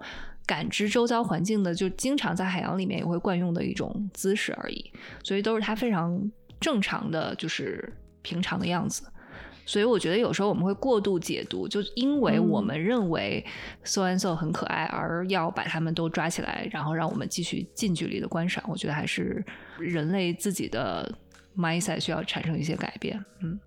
感知周遭环境的，就经常在海洋里面也会惯用的一种姿势而已。所以都是它非常正常的，就是平常的样子。所以我觉得有时候我们会过度解读，就因为我们认为 so and so 很可爱，而要把他们都抓起来，然后让我们继续近距离的观赏。我觉得还是人类自己的 mindset 需要产生一些改变。嗯，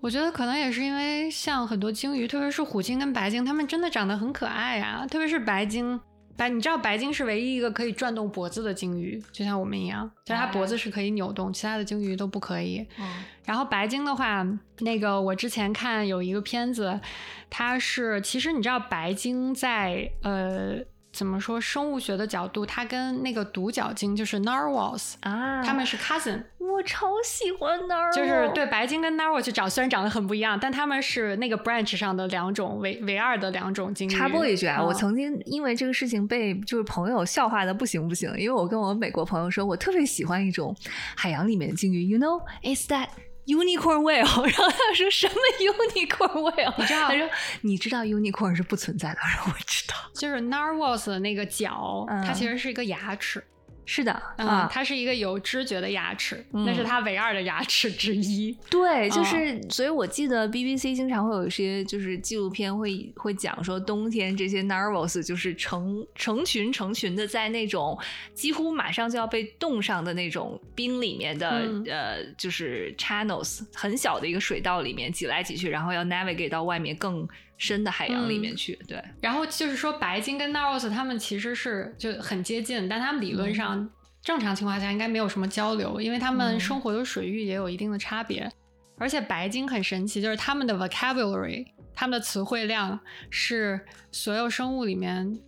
我觉得可能也是因为像很多鲸鱼，特别是虎鲸跟白鲸，它们真的长得很可爱啊，特别是白鲸。白，你知道白鲸是唯一一个可以转动脖子的鲸鱼，就像我们一样，就是它脖子是可以扭动，其他的鲸鱼都不可以。嗯，然后白鲸的话，那个我之前看有一个片子，它是其实你知道白鲸在呃。怎么说？生物学的角度，它跟那个独角鲸就是 narwhals 啊，他们是 cousin。我超喜欢 narwhal，就是对白鲸跟 narwhal 就长虽然长得很不一样，但他们是那个 branch 上的两种唯唯二的两种鲸鱼。插播一句啊，我曾经因为这个事情被就是朋友笑话的不行不行，因为我跟我美国朋友说，我特别喜欢一种海洋里面的鲸鱼，you know，is that。Unicorn whale，然后他说什么 Unicorn whale？你知道？他说你知道 Unicorn 是不存在的，我知道，就是 Narwhals 的那个角，它其实是一个牙齿。是的，啊，它是一个有知觉的牙齿，那是它唯二的牙齿之一。对，就是，所以我记得 BBC 经常会有一些就是纪录片会会讲说，冬天这些 narwhals 就是成成群成群的在那种几乎马上就要被冻上的那种冰里面的呃，就是 channels 很小的一个水道里面挤来挤去，然后要 navigate 到外面更。深的海洋里面去，对。然后就是说，白鲸跟 narwhals 它们其实是就很接近，但它们理论上正常情况下应该没有什么交流，因为它们生活的水域也有一定的差别。而且白鲸很神奇，就是它们的 vocabulary，它们的词汇量是所有生物里面，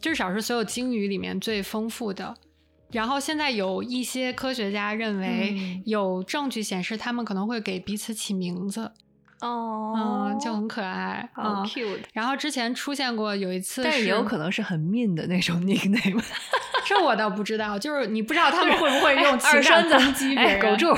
至少是所有鲸鱼里面最丰富的。然后现在有一些科学家认为，有证据显示他们可能会给彼此起名字。哦，嗯，就很可爱，好 cute。然后之前出现过有一次，但也有可能是很 mean 的那种 nickname，这我倒不知道。就是你不知道他们会不会用 二山攻击别人，狗柱，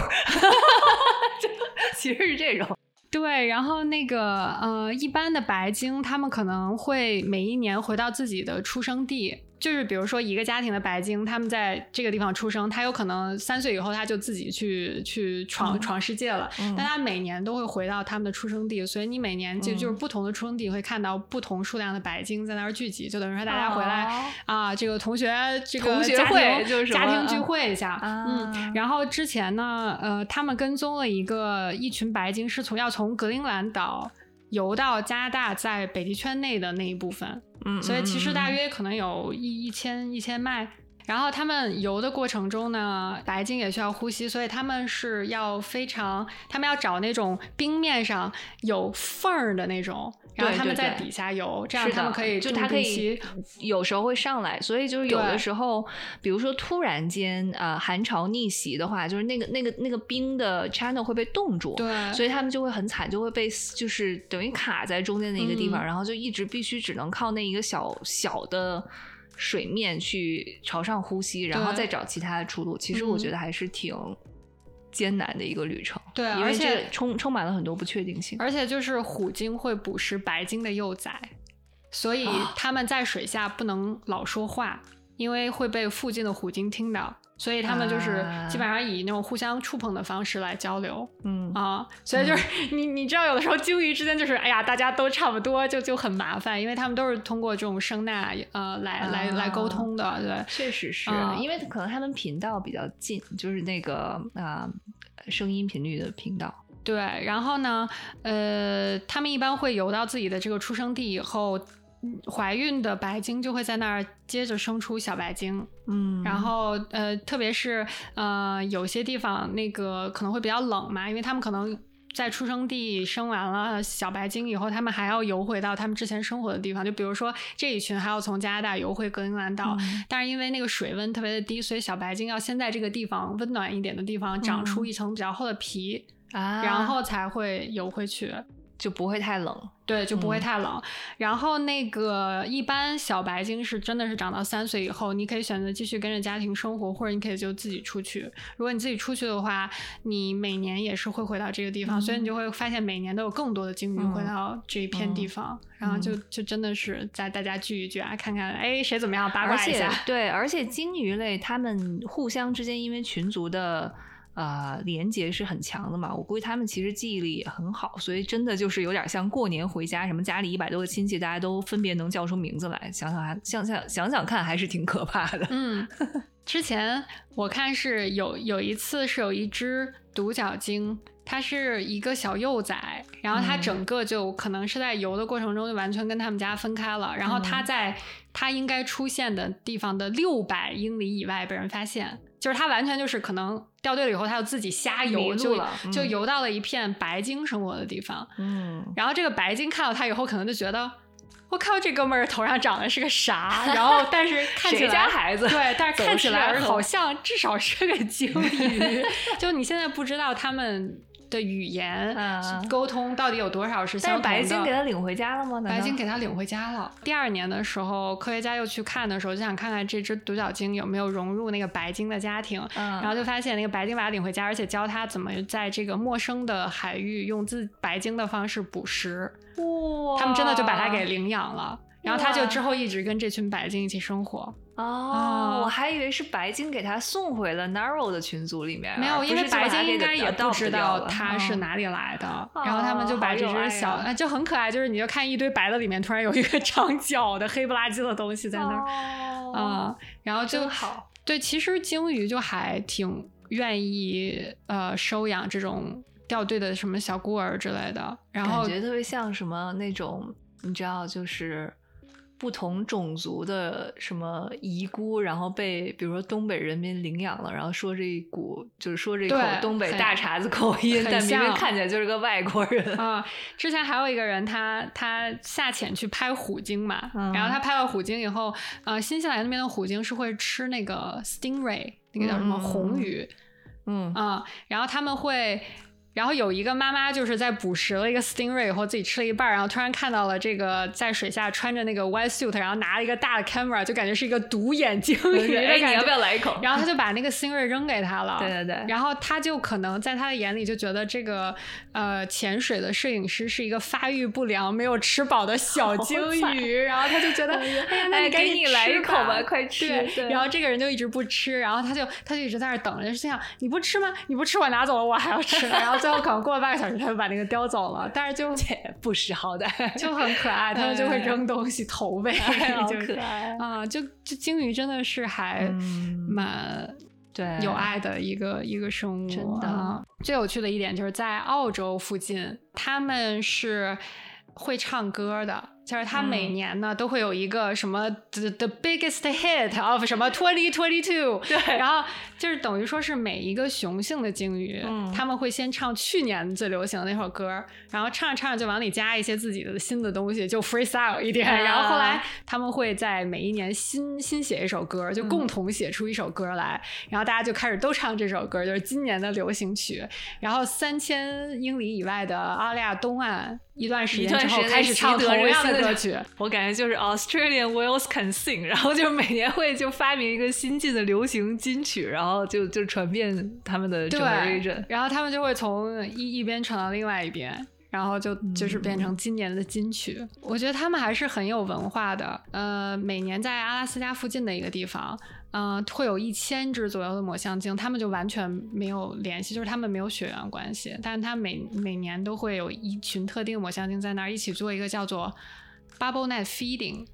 其实是这种。对，然后那个呃，一般的白鲸，他们可能会每一年回到自己的出生地。就是比如说一个家庭的白鲸，他们在这个地方出生，他有可能三岁以后他就自己去去闯、嗯。闯世界了，嗯。但他每年都会回到他们的出生地，所以你每年就、嗯就是不同的出生地会看到不同数量的白鲸在那儿聚集，就等于说大家回来。哦。啊，这个同学，这个同学会就是家庭聚会一下，啊。嗯，然后之前呢，呃，他们跟踪了一个一群白鲸，是从要从格陵兰岛游到加拿大在北极圈内的那一部分，嗯，所以其实大嗯约可能有一一千一千迈。然后他们游的过程中呢，白鲸也需要呼吸，所以他们是要非常，他们要找那种冰面上有缝儿的那种，然后他们在底下游，这样的他们可以就他可以有时候会上来，所以就是有的时候，比如说突然间呃寒潮逆袭的话，就是那个那个那个冰的 channel 会被冻住，对，所以他们就会很惨，就会被就是等于卡在中间的一个地方，嗯然后就一直必须只能靠那一个小小的水面去朝上呼吸，然后再找其他的出路。其实我嗯觉得还是挺艰难的一个旅程，对而且充充满了很多不确定性。而且就是虎鲸会捕食白鲸的幼崽，所以啊他们在水下不能老说话，因为会被附近的虎鲸听到。所以他们就是啊基本上以那种互相触碰的方式来交流嗯啊，所以就是你你知道，有的时候鲸鱼之间就是哎呀，大家都差不多，就就很麻烦，因为他们都是通过这种声呐呃来来来沟通的，对。确实是、啊因为可能他们频道比较近，就是那个啊、声音频率的频道。对，然后呢，呃，他们一般会游到自己的这个出生地以后，嗯怀孕的白鲸就会在那儿接着生出小白鲸，嗯然后呃，特别是呃，有些地方那个可能会比较冷嘛，因为他们可能。在出生地生完了小白鲸以后，他们还要游回到他们之前生活的地方。就比如说这一群还要从加拿大游回格陵兰岛，嗯但是因为那个水温特别的低，所以小白鲸要先在这个地方温暖一点的地方长出嗯一层比较厚的皮，啊，然后才会游回去。就不会太冷。对，就不会嗯太冷。然后那个一般小白鲸是真的是长到三岁以后，你可以选择继续跟着家庭生活，或者你可以就自己出去。如果你自己出去的话，你每年也是会回到这个地方，所以你就会发现每年都有更多的鲸鱼嗯回到这一片地方，然后就就真的是在大家聚一聚啊，看看哎谁怎么样，八卦一下。对，而且鲸鱼类它们互相之间因为群族的呃连接是很强的嘛，我估计他们其实记忆力也很好，所以真的就是有点像过年回家，什么家里一百多个亲戚，大家都分别能叫出名字来，想想还想想想想看，还是挺可怕的。嗯，之前我看是有有一次是有一只独角鲸，它是一个小幼崽，然后它嗯整个就可能是在游的过程中就完全跟他们家分开了，然后它嗯在它应该出现的地方的六百英里以外被人发现，就是他完全就是可能掉队了以后，他就自己瞎游，就就嗯游到了一片白鲸生活的地方，嗯，然后这个白鲸看到他以后，可能就觉得。我靠，这哥们儿头上长的是个啥？然后，但是看起谁来家孩子对，但是看起来好像至少是个鲸鱼。就你现在不知道他们的语言、嗯沟通到底有多少是相同的。白鲸给他领回家了吗？白鲸给他领回家了。第二年的时候，科学家又去看的时候，就想看看这只独角鲸有没有融入那个白鲸的家庭。嗯，然后就发现那个白鲸把它领回家，而且教它怎么在这个陌生的海域用自白鲸的方式捕食。哇他们真的就把它给领养了。然后他就之后一直跟这群白鲸一起生活。哦，啊我还以为是白鲸给他送回了 Narrow 的群组里面，没有，因为白鲸应该也不知道它是嗯哪里来的，然后他们就把这只小，就很可爱，就是你就看一堆白的里面突然有一个 长脚的黑不拉几的东西在那儿，哦啊、然后就好。对，其实鲸鱼就还挺愿意呃收养这种掉队的什么小孤儿之类的，然后感觉特别像什么那种，你知道，就是不同种族的什么遗孤，然后被比如说东北人民领养了，然后说这一股就是说这一口东北大碴子口音，很但明明看起来就是个外国人。啊、之前还有一个人他，他下潜去拍虎鲸嘛，嗯然后他拍了虎鲸以后，呃，新西兰那边的虎鲸是会吃那个 stingray，那个叫什么嗯嗯嗯红鱼嗯啊、然后他们会然后有一个妈妈就是在捕食了一个 stingray 以后，自己吃了一半，然后突然看到了这个在水下穿着那个 white suit，然后拿了一个大的 camera，就感觉是一个独眼鲸鱼。哎，你要不要来一口？然后他就把那个 stingray 扔给他了。对对对。然后他就可能在他的眼里就觉得这个呃潜水的摄影师是一个发育不良、没有吃饱的小鲸鱼，然后他就觉得哎呀，那你赶紧来一口吧，快吃。对。然后这个人就一直不吃，然后他就他就一直在那等着，就心想你不吃吗？你不吃我拿走了，我还要吃。然后最后可能过了半个小时。他就把那个叼走了，但是就 不识好歹，就很可爱。他们就会扔东西投喂，就可爱啊！就就鲸鱼真的是还蛮对有爱的一个一个生物。真的，最有趣的一点就是在澳洲附近，他们是会唱歌的。就是他每年呢都会有一个什么 the the biggest hit of 什么 twenty twenty two，对，然后就是等于说是每一个雄性的鲸鱼，他们会先唱去年最流行的那首歌，然后唱着唱着就往里加一些自己的新的东西，就 freestyle 一点，然后后来。他们会在每一年新新写一首歌，就共同写出一首歌来，然后大家就开始都唱这首歌，就是今年的流行曲，然后三千英里以外的澳大利亚东岸。一段时间之后开始唱同样的歌曲，我感觉就是 Australian Whales Can Sing，然后就每年会就发明一个新进的流行金曲，然后就就传遍他们的整个 region，然后他们就会从一一边传到另外一边，然后就就是变成今年的金曲。我觉得他们还是很有文化的，呃，每年在阿拉斯加附近的一个地方。嗯，会有一千只左右的抹香鲸，他们就完全没有联系，就是他们没有血缘关系，但是它每每年都会有一群特定抹香鲸在那儿一起做一个叫做 bubble net feeding。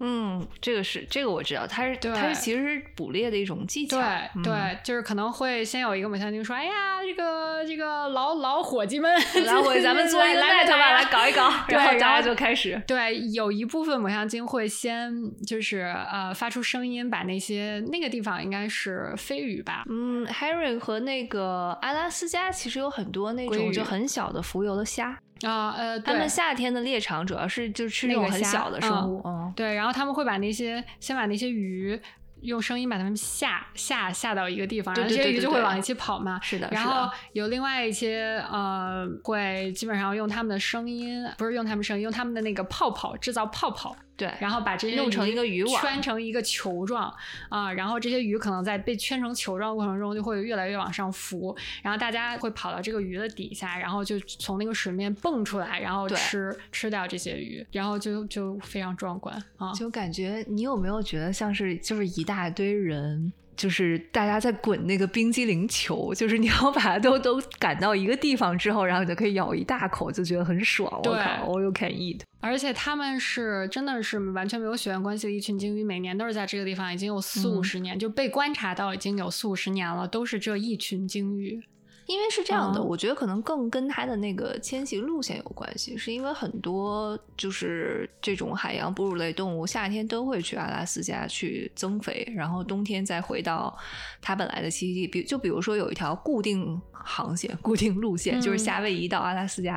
嗯，这个是这个我知道，它是它是其实是捕猎的一种技巧。对对，就是可能会先有一个抹香鲸说：“哎呀，这个这个老老伙计们，老伙计，咱们做一个 net 吧，来搞一搞。”然后大家就开始。对，有一部分抹香鲸会先就是呃发出声音，把那些那个地方应该是飞鱼吧？嗯，Harry 和那个阿拉斯加其实有很多那种就很小的浮游的虾。啊呃，他们夏天的猎场主要是就吃那种很小的生物，嗯，对，然后他们会把那些先把那些鱼用声音把它们吓吓吓到一个地方，然后这些鱼就会往一起跑嘛，是的，然后有另外一些呃会基本上用他们的声音，不是用他们声音，用他们的那个泡泡制造泡泡。对，然后把这些弄成一个渔网，圈成一个球状啊，然后这些鱼可能在被圈成球状过程中，就会越来越往上浮，然后大家会跑到这个鱼的底下，然后就从那个水面蹦出来，然后吃吃掉这些鱼，然后就就非常壮观啊！就感觉你有没有觉得像是就是一大堆人？就是大家在滚那个冰激凌球，就是你要把它都都赶到一个地方之后，然后你就可以咬一大口，就觉得很爽。我靠，all you can eat。而且他们是真的是完全没有血缘关系的一群鲸鱼，每年都是在这个地方，已经有四五十年就被观察到已经有四五十年了，都是这一群鲸鱼。因为是这样的，我觉得可能更跟它的那个迁徙路线有关系，是因为很多就是这种海洋哺乳类动物夏天都会去阿拉斯加去增肥，然后冬天再回到它本来的栖息地。比就比如说有一条固定。航线固定路线就是夏威夷到阿拉斯加，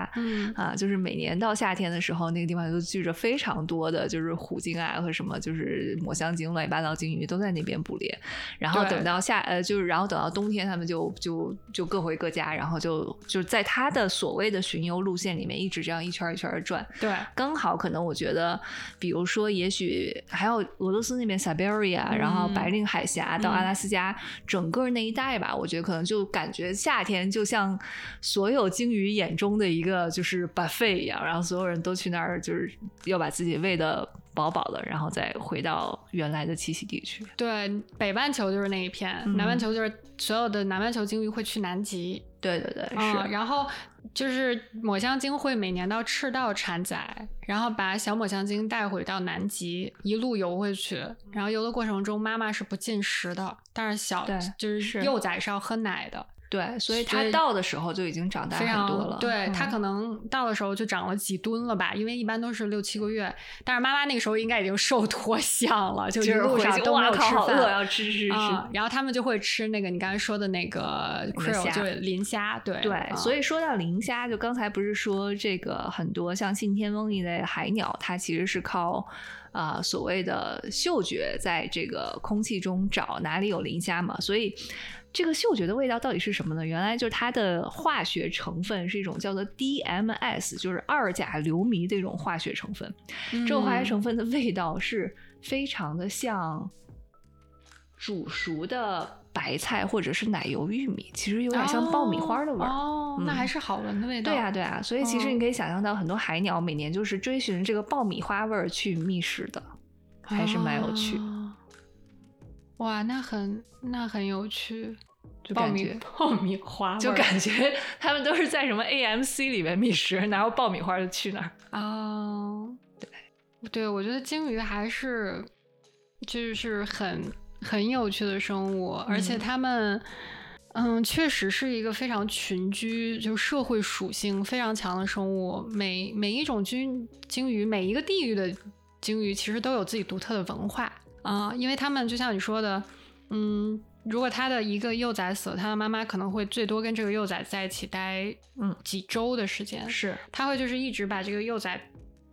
啊，就是每年到夏天的时候，那个地方就聚着非常多的就是虎鲸啊和什么就是抹香鲸、乱七八糟鲸鱼都在那边捕猎。然后等到夏呃，就是然后等到冬天，他们就就就各回各家，然后就就在他的所谓的巡游路线里面一直这样一圈一圈的转。对，刚好可能我觉得，比如说也许还有俄罗斯那边 Siberia，然后白令海峡到阿拉斯加整个那一带吧，我觉得可能就感觉夏天。天就像所有鲸鱼眼中的一个就是 buffet 一样，然后所有人都去那儿，就是要把自己喂的饱饱的，然后再回到原来的栖息地去。对，北半球就是那一片，南半球就是所有的南半球鲸鱼会去南极。对对对，是。然后就是抹香鲸会每年到赤道产崽，然后把小抹香鲸带回到南极，一路游回去。然后游的过程中，妈妈是不进食的，但是小就是幼崽是要喝奶的。对，所以它到的时候就已经长大很多了。对，它可能到的时候就长了几吨了吧，因为一般都是六七个月。但是妈妈那个时候应该已经瘦脱相了，就一路上都没有吃饭，要吃吃吃。然后他们就会吃那个你刚才说的那个 krill，就是磷虾。对对，所以说到磷虾，就刚才不是说这个很多像信天翁一类海鸟，它其实是靠啊所谓的嗅觉在这个空气中找哪里有磷虾嘛，所以。这个嗅觉的味道到底是什么呢？原来就是它的化学成分是一种叫做 DMS，就是二甲硫醚的一种化学成分。这种化学成分的味道是非常的像煮熟的白菜或者是奶油玉米，其实有点像爆米花的味儿。哦，那还是好闻的味道。对呀，对呀，所以其实你可以想象到，很多海鸟每年就是追寻这个爆米花味儿去觅食的，还是蛮有趣。哇，那很那很有趣，就感觉爆米花，就感觉他们都是在什么 AMC 里面觅食，哪有爆米花就去哪儿啊？对，对我觉得鲸鱼还是就是很很有趣的生物，而且它们嗯，确实是一个非常群居，就社会属性非常强的生物。每每一种鲸鲸鱼，每一个地域的鲸鱼，其实都有自己独特的文化。啊，因为他们就像你说的，嗯，如果他的一个幼崽死了，他的妈妈可能会最多跟这个幼崽在一起待，嗯，几周的时间。是，他会就是一直把这个幼崽，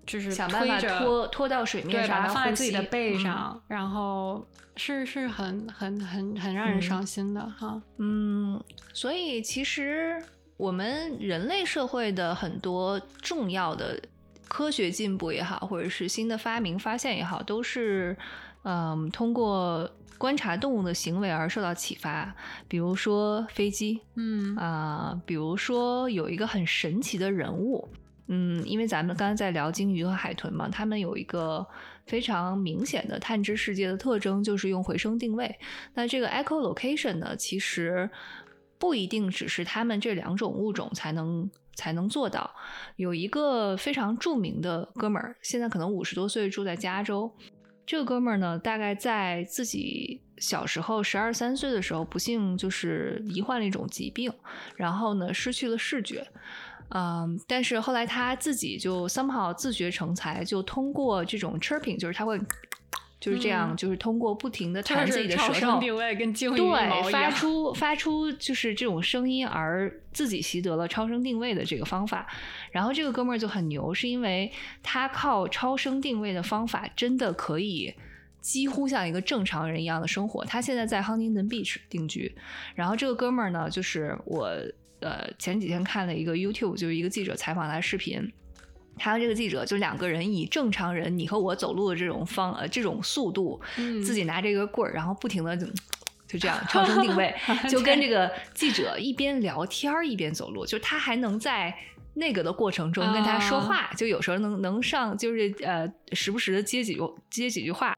就是想办法拖拖到水面上，把它放在自己的背上，然后是是很很很很让人伤心的哈。嗯，所以其实我们人类社会的很多重要的科学进步也好，或者是新的发明发现也好，都是。嗯，通过观察动物的行为而受到启发，比如说飞机，嗯啊，比如说有一个很神奇的人物，嗯，因为咱们刚才在聊鲸鱼和海豚嘛，他们有一个非常明显的探知世界的特征，就是用回声定位。那这个 echolocation 呢，其实不一定只是他们这两种物种才能才能做到。有一个非常著名的哥们儿，现在可能五十多岁，住在加州。这个哥们儿呢，大概在自己小时候十二三岁的时候，不幸就是罹患了一种疾病，然后呢失去了视觉。嗯，但是后来他自己就 somehow 自学成才，就通过这种 chirping，就是他会。就是这样，就是通过不停的弹自己的舌头，对，发出发出就是这种声音，而自己习得了超声定位的这个方法。然后这个哥们儿就很牛，是因为他靠超声定位的方法，真的可以几乎像一个正常人一样的生活。他现在在 Huntington Beach 定居。然后这个哥们儿呢，就是我呃前几天看了一个 YouTube，就是一个记者采访他的视频。还有这个记者，就两个人以正常人你和我走路的这种方呃这种速度，自己拿这个棍儿，然后不停的就就这样超声定位，就跟这个记者一边聊天一边走路，就他还能在那个的过程中跟他说话，就有时候能能上就是呃时不时的接几句接几句话，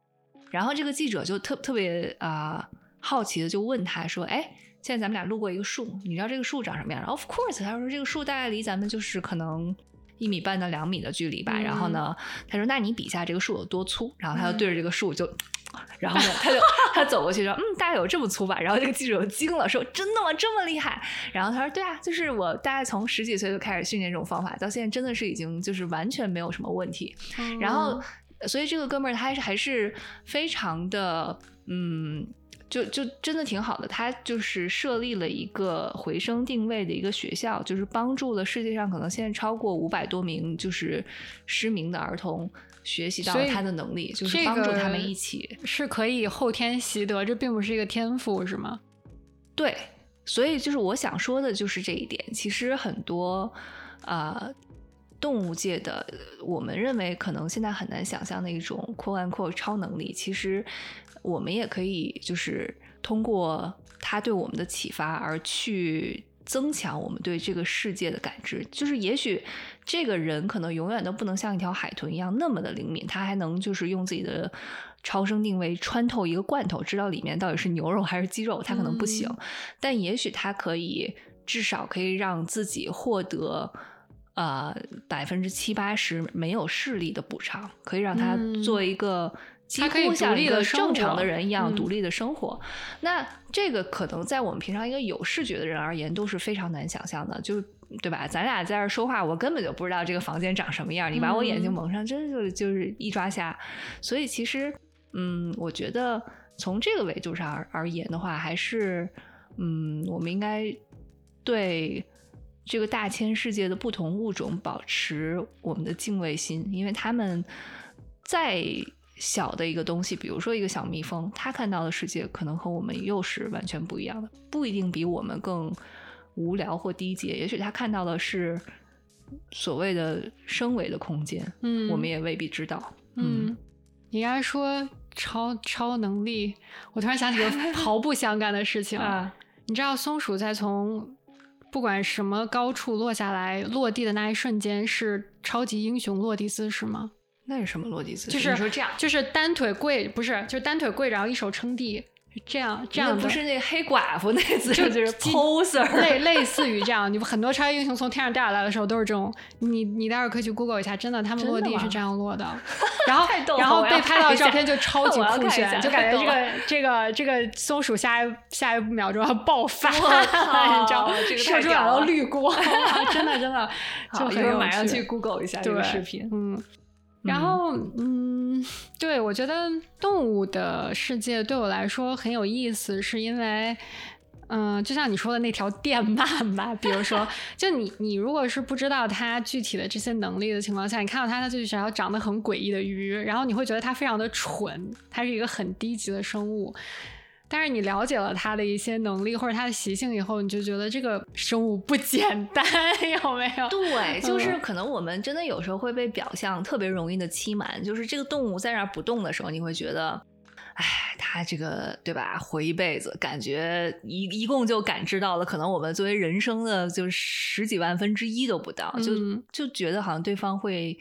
然后这个记者就特特别啊好奇的就问他说，哎，现在咱们俩路过一个树，你知道这个树长什么样然后？Of course，他说这个树大概离咱们就是可能。一米半到两米的距离吧，然后呢，他说：“那你比一下这个树有多粗？”然后他就对着这个树就，然后呢，他就他走过去说：“嗯，大概有这么粗吧。”然后这个记者就惊了，说：“真的吗？这么厉害？”然后他说：“对啊，就是我大概从十几岁就开始训练这种方法，到现在真的是已经就是完全没有什么问题。”然后，所以这个哥们儿他还是还是非常的嗯。就就真的挺好的，他就是设立了一个回声定位的一个学校，就是帮助了世界上可能现在超过五百多名就是失明的儿童学习到他的能力，就是帮助他们一起是可以后天习得，这并不是一个天赋，是吗？对，所以就是我想说的就是这一点。其实很多啊动物界的我们认为可能现在很难想象的一种扩安扩超能力，其实。我们也可以就是通过他对我们的启发而去增强我们对这个世界的感知。就是也许这个人可能永远都不能像一条海豚一样那么的灵敏，他还能就是用自己的超声定位穿透一个罐头，知道里面到底是牛肉还是鸡肉。他可能不行，但也许他可以至少可以让自己获得呃百分之七八十没有视力的补偿，可以让他做一个。几乎像一个正常的人一样独立的生活，那这个可能在我们平常一个有视觉的人而言都是非常难想象的，就对吧？咱俩在这说话，我根本就不知道这个房间长什么样，你把我眼睛蒙上，真的就就是一抓瞎。所以其实，嗯，我觉得从这个维度上而而言的话，还是，嗯，我们应该对这个大千世界的不同物种保持我们的敬畏心，因为他们在。小的一个东西，比如说一个小蜜蜂，它看到的世界可能和我们又是完全不一样的，不一定比我们更无聊或低级，也许它看到的是所谓的升维的空间，嗯，我们也未必知道。嗯，你刚才说超超能力，我突然想起个毫不相干的事情。啊，你知道松鼠在从不管什么高处落下来，落地的那一瞬间是超级英雄落地姿势吗？那是什么落地姿势？就是说这样，就是单腿跪，不是，就是单腿跪，然后一手撑地。这样这样不是那个黑寡妇那姿势，就是 poser，类 类似于这样。你们很多超级英雄从天上掉下来的时候都是这种。你你待会儿可以去 Google 一下，真的，他们落地是这样落的。然后然后被拍到的照片就超级酷炫，就感觉这个这个这个松鼠下一下一秒钟要爆发，你知道吗，射出两道绿光，真的真的。就一会儿马上去 Google 一下这个视频，嗯。然后，嗯，对我觉得动物的世界对我来说很有意思，是因为，嗯，就像你说的那条电鳗吧，比如说，就你你如果是不知道它具体的这些能力的情况下，你看到它，它就是条长得很诡异的鱼，然后你会觉得它非常的蠢，它是一个很低级的生物。但是你了解了它的一些能力或者它的习性以后，你就觉得这个生物不简单，有没有？对，就是可能我们真的有时候会被表象特别容易的欺瞒，就是这个动物在那儿不动的时候，你会觉得，哎，它这个对吧？活一辈子，感觉一一共就感知到了，可能我们作为人生的就十几万分之一都不到，就就觉得好像对方会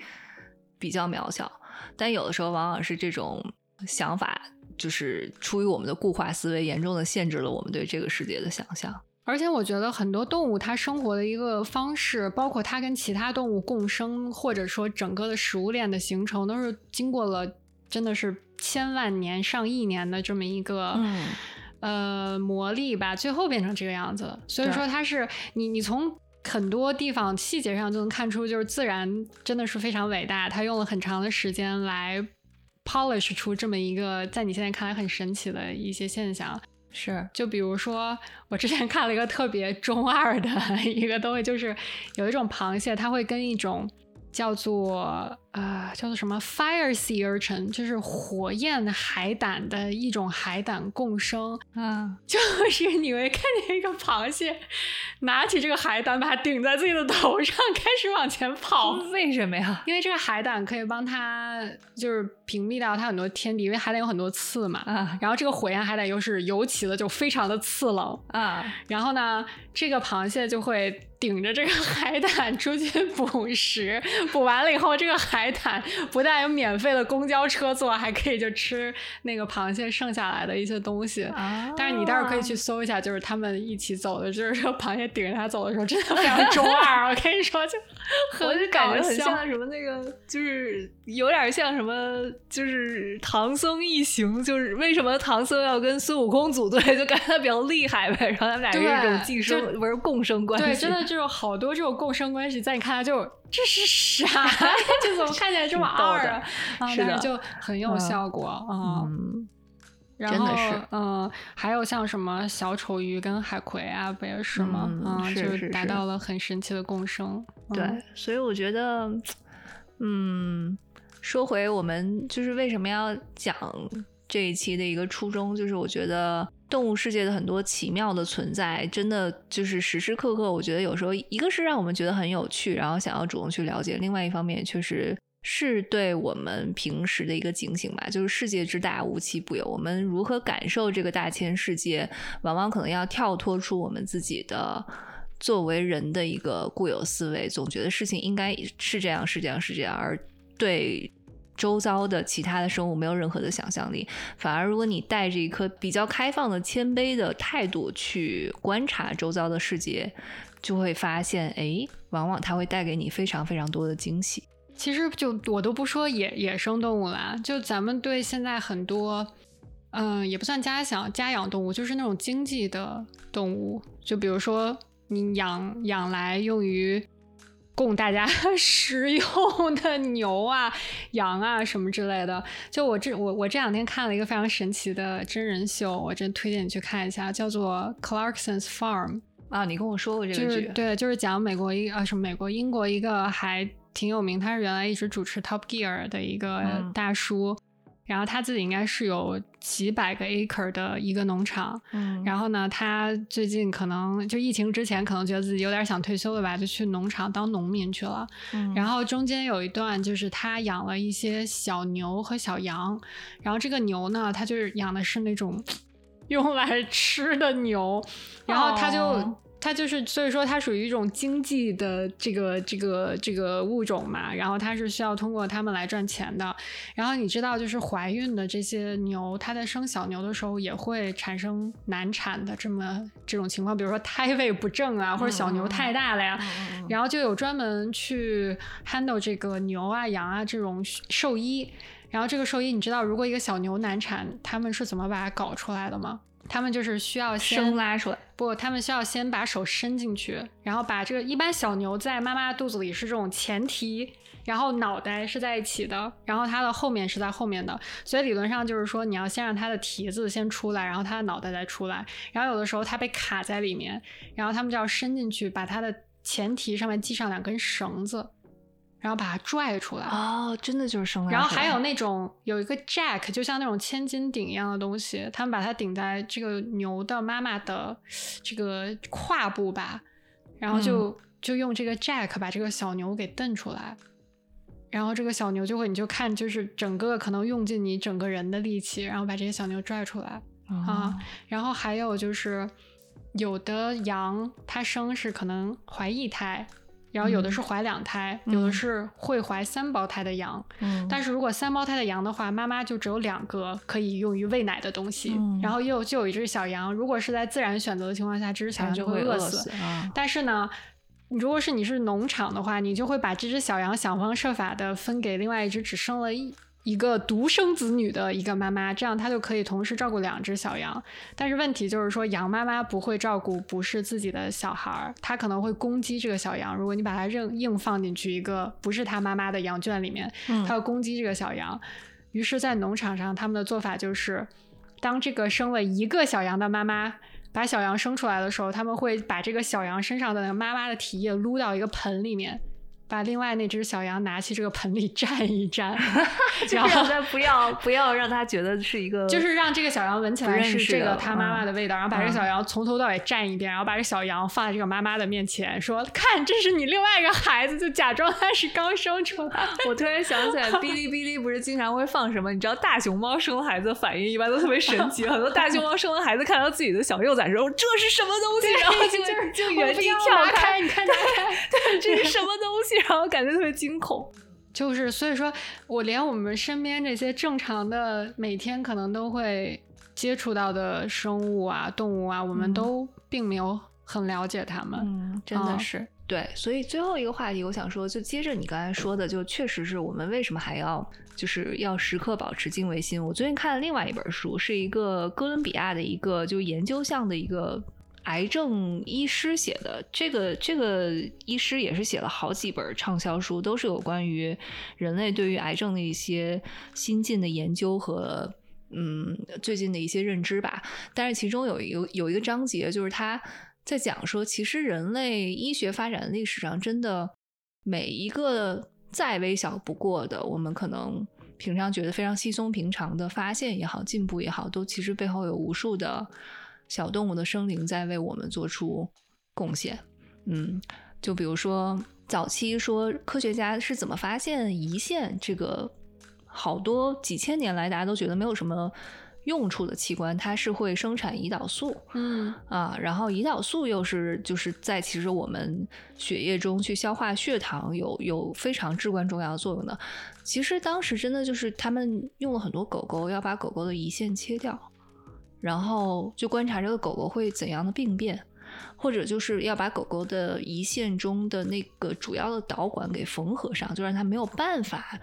比较渺小，但有的时候往往是这种想法。就是出于我们的固化思维，严重的限制了我们对这个世界的想象。而且我觉得很多动物它生活的一个方式，包括它跟其他动物共生，或者说整个的食物链的形成，都是经过了真的是千万年、上亿年的这么一个呃磨砺吧，最后变成这个样子。所以说，它是你你从很多地方细节上就能看出，就是自然真的是非常伟大，它用了很长的时间来。Polish 出这么一个在你现在看来很神奇的一些现象，是就比如说我之前看了一个特别中二的一个东西，就是有一种螃蟹，它会跟一种叫做。啊，叫做什么 fire sea urchin，就是火焰海胆的一种海胆共生啊，就是你会看见一个螃蟹拿起这个海胆，把它顶在自己的头上，开始往前跑。为什么呀？因为这个海胆可以帮它，就是屏蔽掉它很多天敌，因为海胆有很多刺嘛。啊，然后这个火焰海胆又是尤其的就非常的刺冷啊。然后呢，这个螃蟹就会顶着这个海胆出去捕食，捕完了以后，这个海。海胆不但有免费的公交车坐，还可以就吃那个螃蟹剩下来的一些东西。但是你待会儿可以去搜一下，就是他们一起走的，就是说螃蟹顶着他走的时候，真的非常中二。我跟你说，就 我就感觉很像什么那个，就是有点像什么，就是唐僧一行，就是为什么唐僧要跟孙悟空组队，就感觉他比较厉害呗。然后他们俩是一种寄生，不是共生关系。对，真的就是好多这种共生关系，在你看来就。这是啥？这怎么看起来这么二啊？是的，就很有效果啊。真的是，嗯，还有像什么小丑鱼跟海葵啊，不也是吗？嗯，就是达到了很神奇的共生。对，所以我觉得，嗯，说回我们就是为什么要讲这一期的一个初衷，就是我觉得。动物世界的很多奇妙的存在，真的就是时时刻刻，我觉得有时候一个是让我们觉得很有趣，然后想要主动去了解；另外一方面，确实是对我们平时的一个警醒吧。就是世界之大，无奇不有。我们如何感受这个大千世界，往往可能要跳脱出我们自己的作为人的一个固有思维，总觉得事情应该是这样，是这样，是这样，而对。周遭的其他的生物没有任何的想象力，反而如果你带着一颗比较开放的、谦卑的态度去观察周遭的世界，就会发现，哎，往往它会带给你非常非常多的惊喜。其实，就我都不说野野生动物啦，就咱们对现在很多，嗯，也不算家养家养动物，就是那种经济的动物，就比如说你养养来用于。供大家 食用的牛啊、羊啊什么之类的，就我这我我这两天看了一个非常神奇的真人秀，我真推荐你去看一下，叫做 Clarkson's Farm 啊，你跟我说过这个剧，对，就是讲美国一啊什么美国英国一个还挺有名，他是原来一直主持 Top Gear 的一个大叔，然后他自己应该是有几百个 acre 的一个农场，嗯，然后呢，他最近可能就疫情之前可能觉得自己有点想退休了吧，就去农场当农民去了。嗯，然后中间有一段就是他养了一些小牛和小羊，然后这个牛呢，他就是养的是那种 用来吃的牛，然后他就。它就是，所以说它属于一种经济的这个这个这个物种嘛，然后它是需要通过它们来赚钱的。然后你知道，就是怀孕的这些牛，它在生小牛的时候也会产生难产的这么这种情况，比如说胎位不正啊，或者小牛太大了呀。然后就有专门去 handle 这个牛啊、羊啊这种兽医。然后这个兽医，你知道，如果一个小牛难产，他们是怎么把它搞出来的吗？他们就是需要先拉出来，不，他们需要先把手伸进去，然后把这个一般小牛在妈妈肚子里是这种前蹄，然后脑袋是在一起的，然后它的后面是在后面的，所以理论上就是说你要先让它的蹄子先出来，然后它的脑袋再出来，然后有的时候它被卡在里面，然后他们就要伸进去，把它的前蹄上面系上两根绳子。然后把它拽出来哦，真的就是生然后还有那种有一个 jack，就像那种千斤顶一样的东西，他们把它顶在这个牛的妈妈的这个胯部吧，然后就就用这个 jack 把这个小牛给蹬出来，然后这个小牛就会，你就看就是整个可能用尽你整个人的力气，然后把这些小牛拽出来啊。然后还有就是有的羊它生是可能怀一胎。然后有的是怀两胎，有的是会怀三胞胎的羊。嗯，但是如果三胞胎的羊的话，妈妈就只有两个可以用于喂奶的东西。嗯，然后又就有一只小羊，如果是在自然选择的情况下，这只小羊就会饿死。但是呢，如果是你是农场的话，你就会把这只小羊想方设法的分给另外一只只生了一。一个独生子女的一个妈妈，这样她就可以同时照顾两只小羊。但是问题就是说，羊妈妈不会照顾不是自己的小孩儿，她可能会攻击这个小羊。如果你把它硬硬放进去一个不是它妈妈的羊圈里面，它要攻击这个小羊。于是，在农场上，他们的做法就是，当这个生了一个小羊的妈妈把小羊生出来的时候，他们会把这个小羊身上的那个妈妈的体液撸到一个盆里面。把另外那只小羊拿去这个盆里蘸一蘸，然后再不要不要让它觉得是一个，就是让这个小羊闻起来是这个它妈妈的味道，然后把这个小羊从头到尾蘸一遍，然后把这小羊放在这个妈妈的面前，说看这是你另外一个孩子，就假装它是刚生出来。我突然想起来，哔哩哔哩不是经常会放什么？你知道大熊猫生了孩子反应一般都特别神奇，很多大熊猫生完孩子看到自己的小幼崽时候，这是什么东西？然后就就原地跳开，你看，对，这是什么东西？然后感觉特别惊恐，就是所以说，我连我们身边这些正常的每天可能都会接触到的生物啊、动物啊，我们都并没有很了解它们。嗯，真的是对。所以最后一个话题，我想说，就接着你刚才说的，就确实是我们为什么还要就是要时刻保持敬畏心。我最近看了另外一本书，是一个哥伦比亚的一个就研究项的一个。癌症医师写的这个这个医师也是写了好几本畅销书，都是有关于人类对于癌症的一些新进的研究和嗯最近的一些认知吧。但是其中有一个有一个章节，就是他在讲说，其实人类医学发展历史上，真的每一个再微小不过的，我们可能平常觉得非常稀松平常的发现也好，进步也好，都其实背后有无数的。小动物的生灵在为我们做出贡献，嗯，就比如说早期说科学家是怎么发现胰腺这个好多几千年来大家都觉得没有什么用处的器官，它是会生产胰岛素，嗯啊，然后胰岛素又是就是在其实我们血液中去消化血糖有有非常至关重要的作用的。其实当时真的就是他们用了很多狗狗要把狗狗的胰腺切掉。然后就观察这个狗狗会怎样的病变，或者就是要把狗狗的胰腺中的那个主要的导管给缝合上，就让它没有办法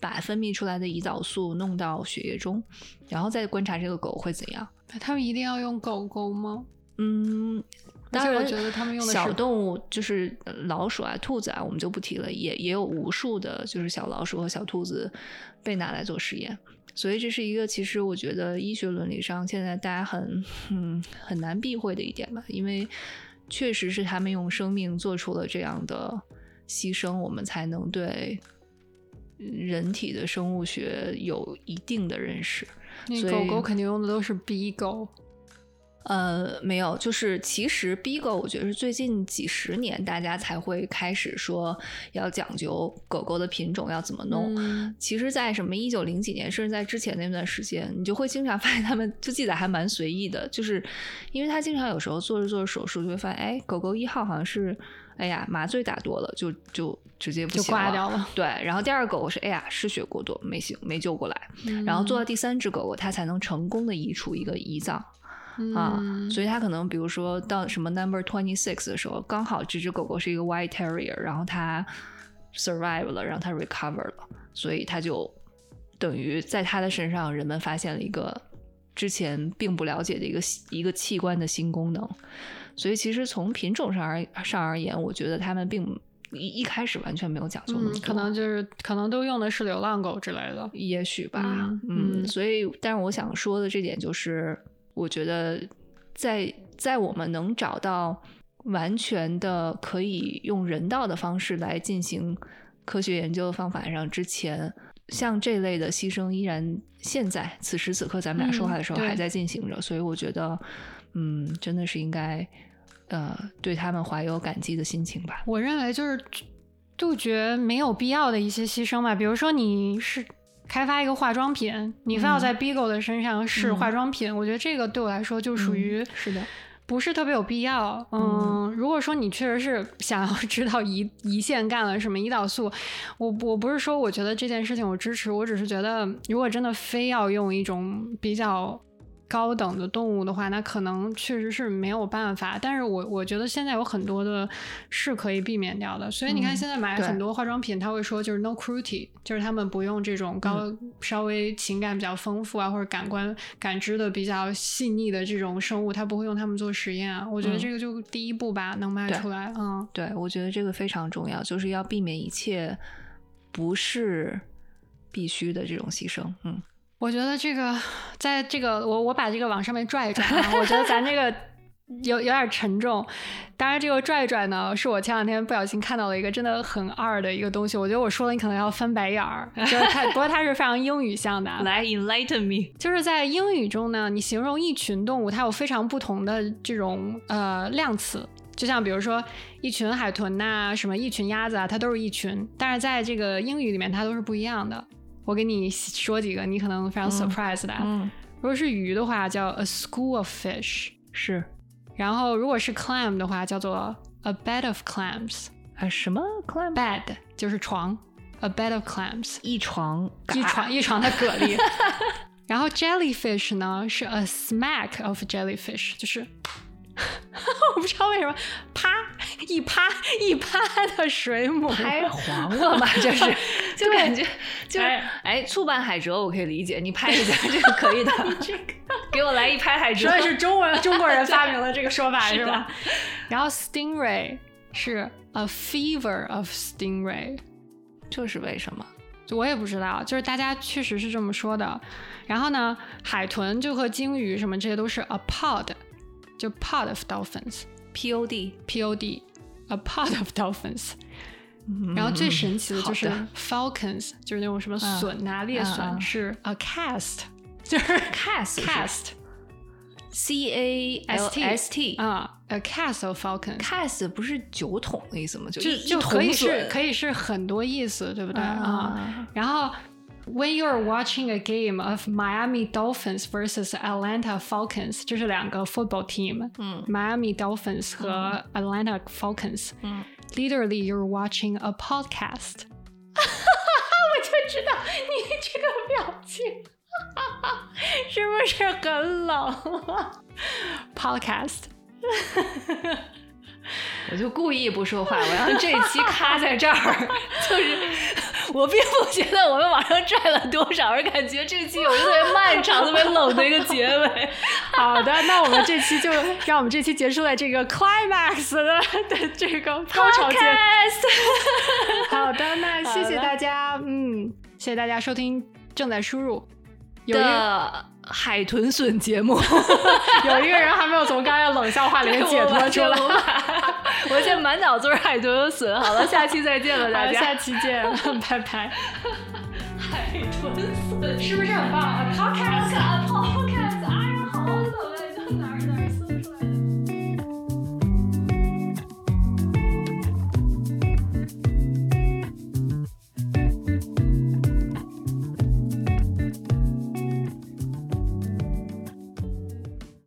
把分泌出来的胰岛素弄到血液中，然后再观察这个狗会怎样。他们一定要用狗狗吗？嗯，当然，我觉得他们用的小动物就是老鼠啊、兔子啊，我们就不提了，也也有无数的，就是小老鼠和小兔子被拿来做实验。所以这是一个，其实我觉得医学伦理上现在大家很嗯很难避讳的一点吧，因为确实是他们用生命做出了这样的牺牲，我们才能对人体的生物学有一定的认识。那所以狗狗肯定用的都是 B 狗，呃，没有，就是其实 Beagle 我觉得是最近几十年大家才会开始说要讲究狗狗的品种要怎么弄。嗯其实，在什么一九零几年，甚至在之前那段时间，你就会经常发现他们就记载还蛮随意的，就是因为他经常有时候做着做着手术，就会发现，哎，狗狗一号好像是，哎呀，麻醉打多了，就就直接不就行了。挂掉了。对，然后第二个狗狗是，哎呀，失血过多，没醒，没救过来。嗯然后做到第三只狗狗，它才能成功的移除一个胰脏。啊，嗯所以它可能比如说到什么 number twenty six 的时候，刚好这只狗狗是一个 white terrier，然后它 survive 了，然后它 recover 了，所以它就等于在它的身上，人们发现了一个之前并不了解的一个一个器官的新功能。所以其实从品种上而上而言，我觉得他们并一一开始完全没有讲究那么多，嗯，可能就是可能都用的是流浪狗之类的。也许吧，嗯所以，但是我想说的这点就是，我觉得在在我们能找到完全的可以用人道的方式来进行科学研究的方法上之前，像这类的牺牲依然现在此时此刻咱们俩说话的时候还在进行着，所以我觉得，嗯，真的是应该呃对他们怀有感激的心情吧。我认为就是杜绝没有必要的一些牺牲吧，比如说你是开发一个化妆品，你非要在 Beagle 的身上试嗯化妆品，我觉得这个对我来说就属于是的，不是特别有必要。嗯，如果说你确实是想要知道胰胰腺干了什么胰岛素，我我不是说我觉得这件事情我支持，我只是觉得如果真的非要用一种比较。高等的动物的话，那可能确实是没有办法。但是我我觉得现在有很多的是可以避免掉的。所以你看，嗯现在买很多化妆品，他会说就是 no cruelty，就是他们不用这种高、嗯稍微情感比较丰富啊，或者感官感知的比较细腻的这种生物，他不会用它们做实验啊。我觉得嗯这个就第一步吧，能卖出来。嗯，对，我觉得这个非常重要，就是要避免一切不是必须的这种牺牲。嗯，我觉得这个在这个我我把这个往上面拽一拽啊，我觉得咱这个有有点沉重。当然，这个拽一拽呢，是我前两天不小心看到了一个真的很二的一个东西。我觉得我说了，你可能要翻白眼儿。就是它，不过它是非常英语向的啊。来 enlighten me。就是在英语中呢，你形容一群动物，它有非常不同的这种呃量词。就像比如说一群海豚呐、什么一群鸭子啊，它都是一群，但是在这个英语里面它都是不一样的。我给你说几个，你可能非常 surprise 的如果是鱼的话，叫 a school of fish；是然后如果是 clam 的话，叫做 a bed of clams。啊，什么 clam？bed 就是床，a bed of clams，一床一床一床的蛤蜊。然后 jellyfish 呢是 a smack of jellyfish，就是 我不知道为什么啪一啪一啪的水母，拍黄了 吧？这是，就感觉就是哎哎，触半海蜇我可以理解，你拍一下这个可以的。这个给我来一拍海蜇，所以是中文中国人发明了这个说法是是吧？然后 stingray 是 a fever of stingray，这是为什么？就我也不知道，就是大家确实是这么说的。然后呢，海豚就和鲸鱼什么这些都是 a pod，就 pod of dolphins，p P O D， o d，a pod of dolphins。然后最神奇的就是嗯好的 falcons，就是那种什么隼呐、猎嗯隼嗯是 a cast，就是 cast cast C A L S T S T 啊，a cast of falcons。 cast 不是酒桶的意思吗？就就一就可以是以可以是很多意思，对不对啊？啊然后 ，When you're watching a game of Miami Dolphins versus Atlanta Falcons，这是两个 football team，嗯，Miami Dolphins 和 Atlanta Falcons，嗯， literally you're watching a podcast。我就知道你这个表情是不是很冷？Podcast。 我就故意不说话，我让这一期卡在这儿，就是 我并不觉得我们往上拽了多少，而感觉这期有一个特别漫长、特别冷的一个结尾。好的，那我们这期就让我们这期结束在这个 climax 的的这个高潮阶。好的，那谢谢大家，嗯，谢谢大家收听正在输入。有一海豚笋节目，有一个人还没有从刚才冷笑话里面解脱出来。我现在 满脑子是海豚和笋。好了，下期再见了，大家。下期见，拜拜。海豚笋是不是很棒？Podcast。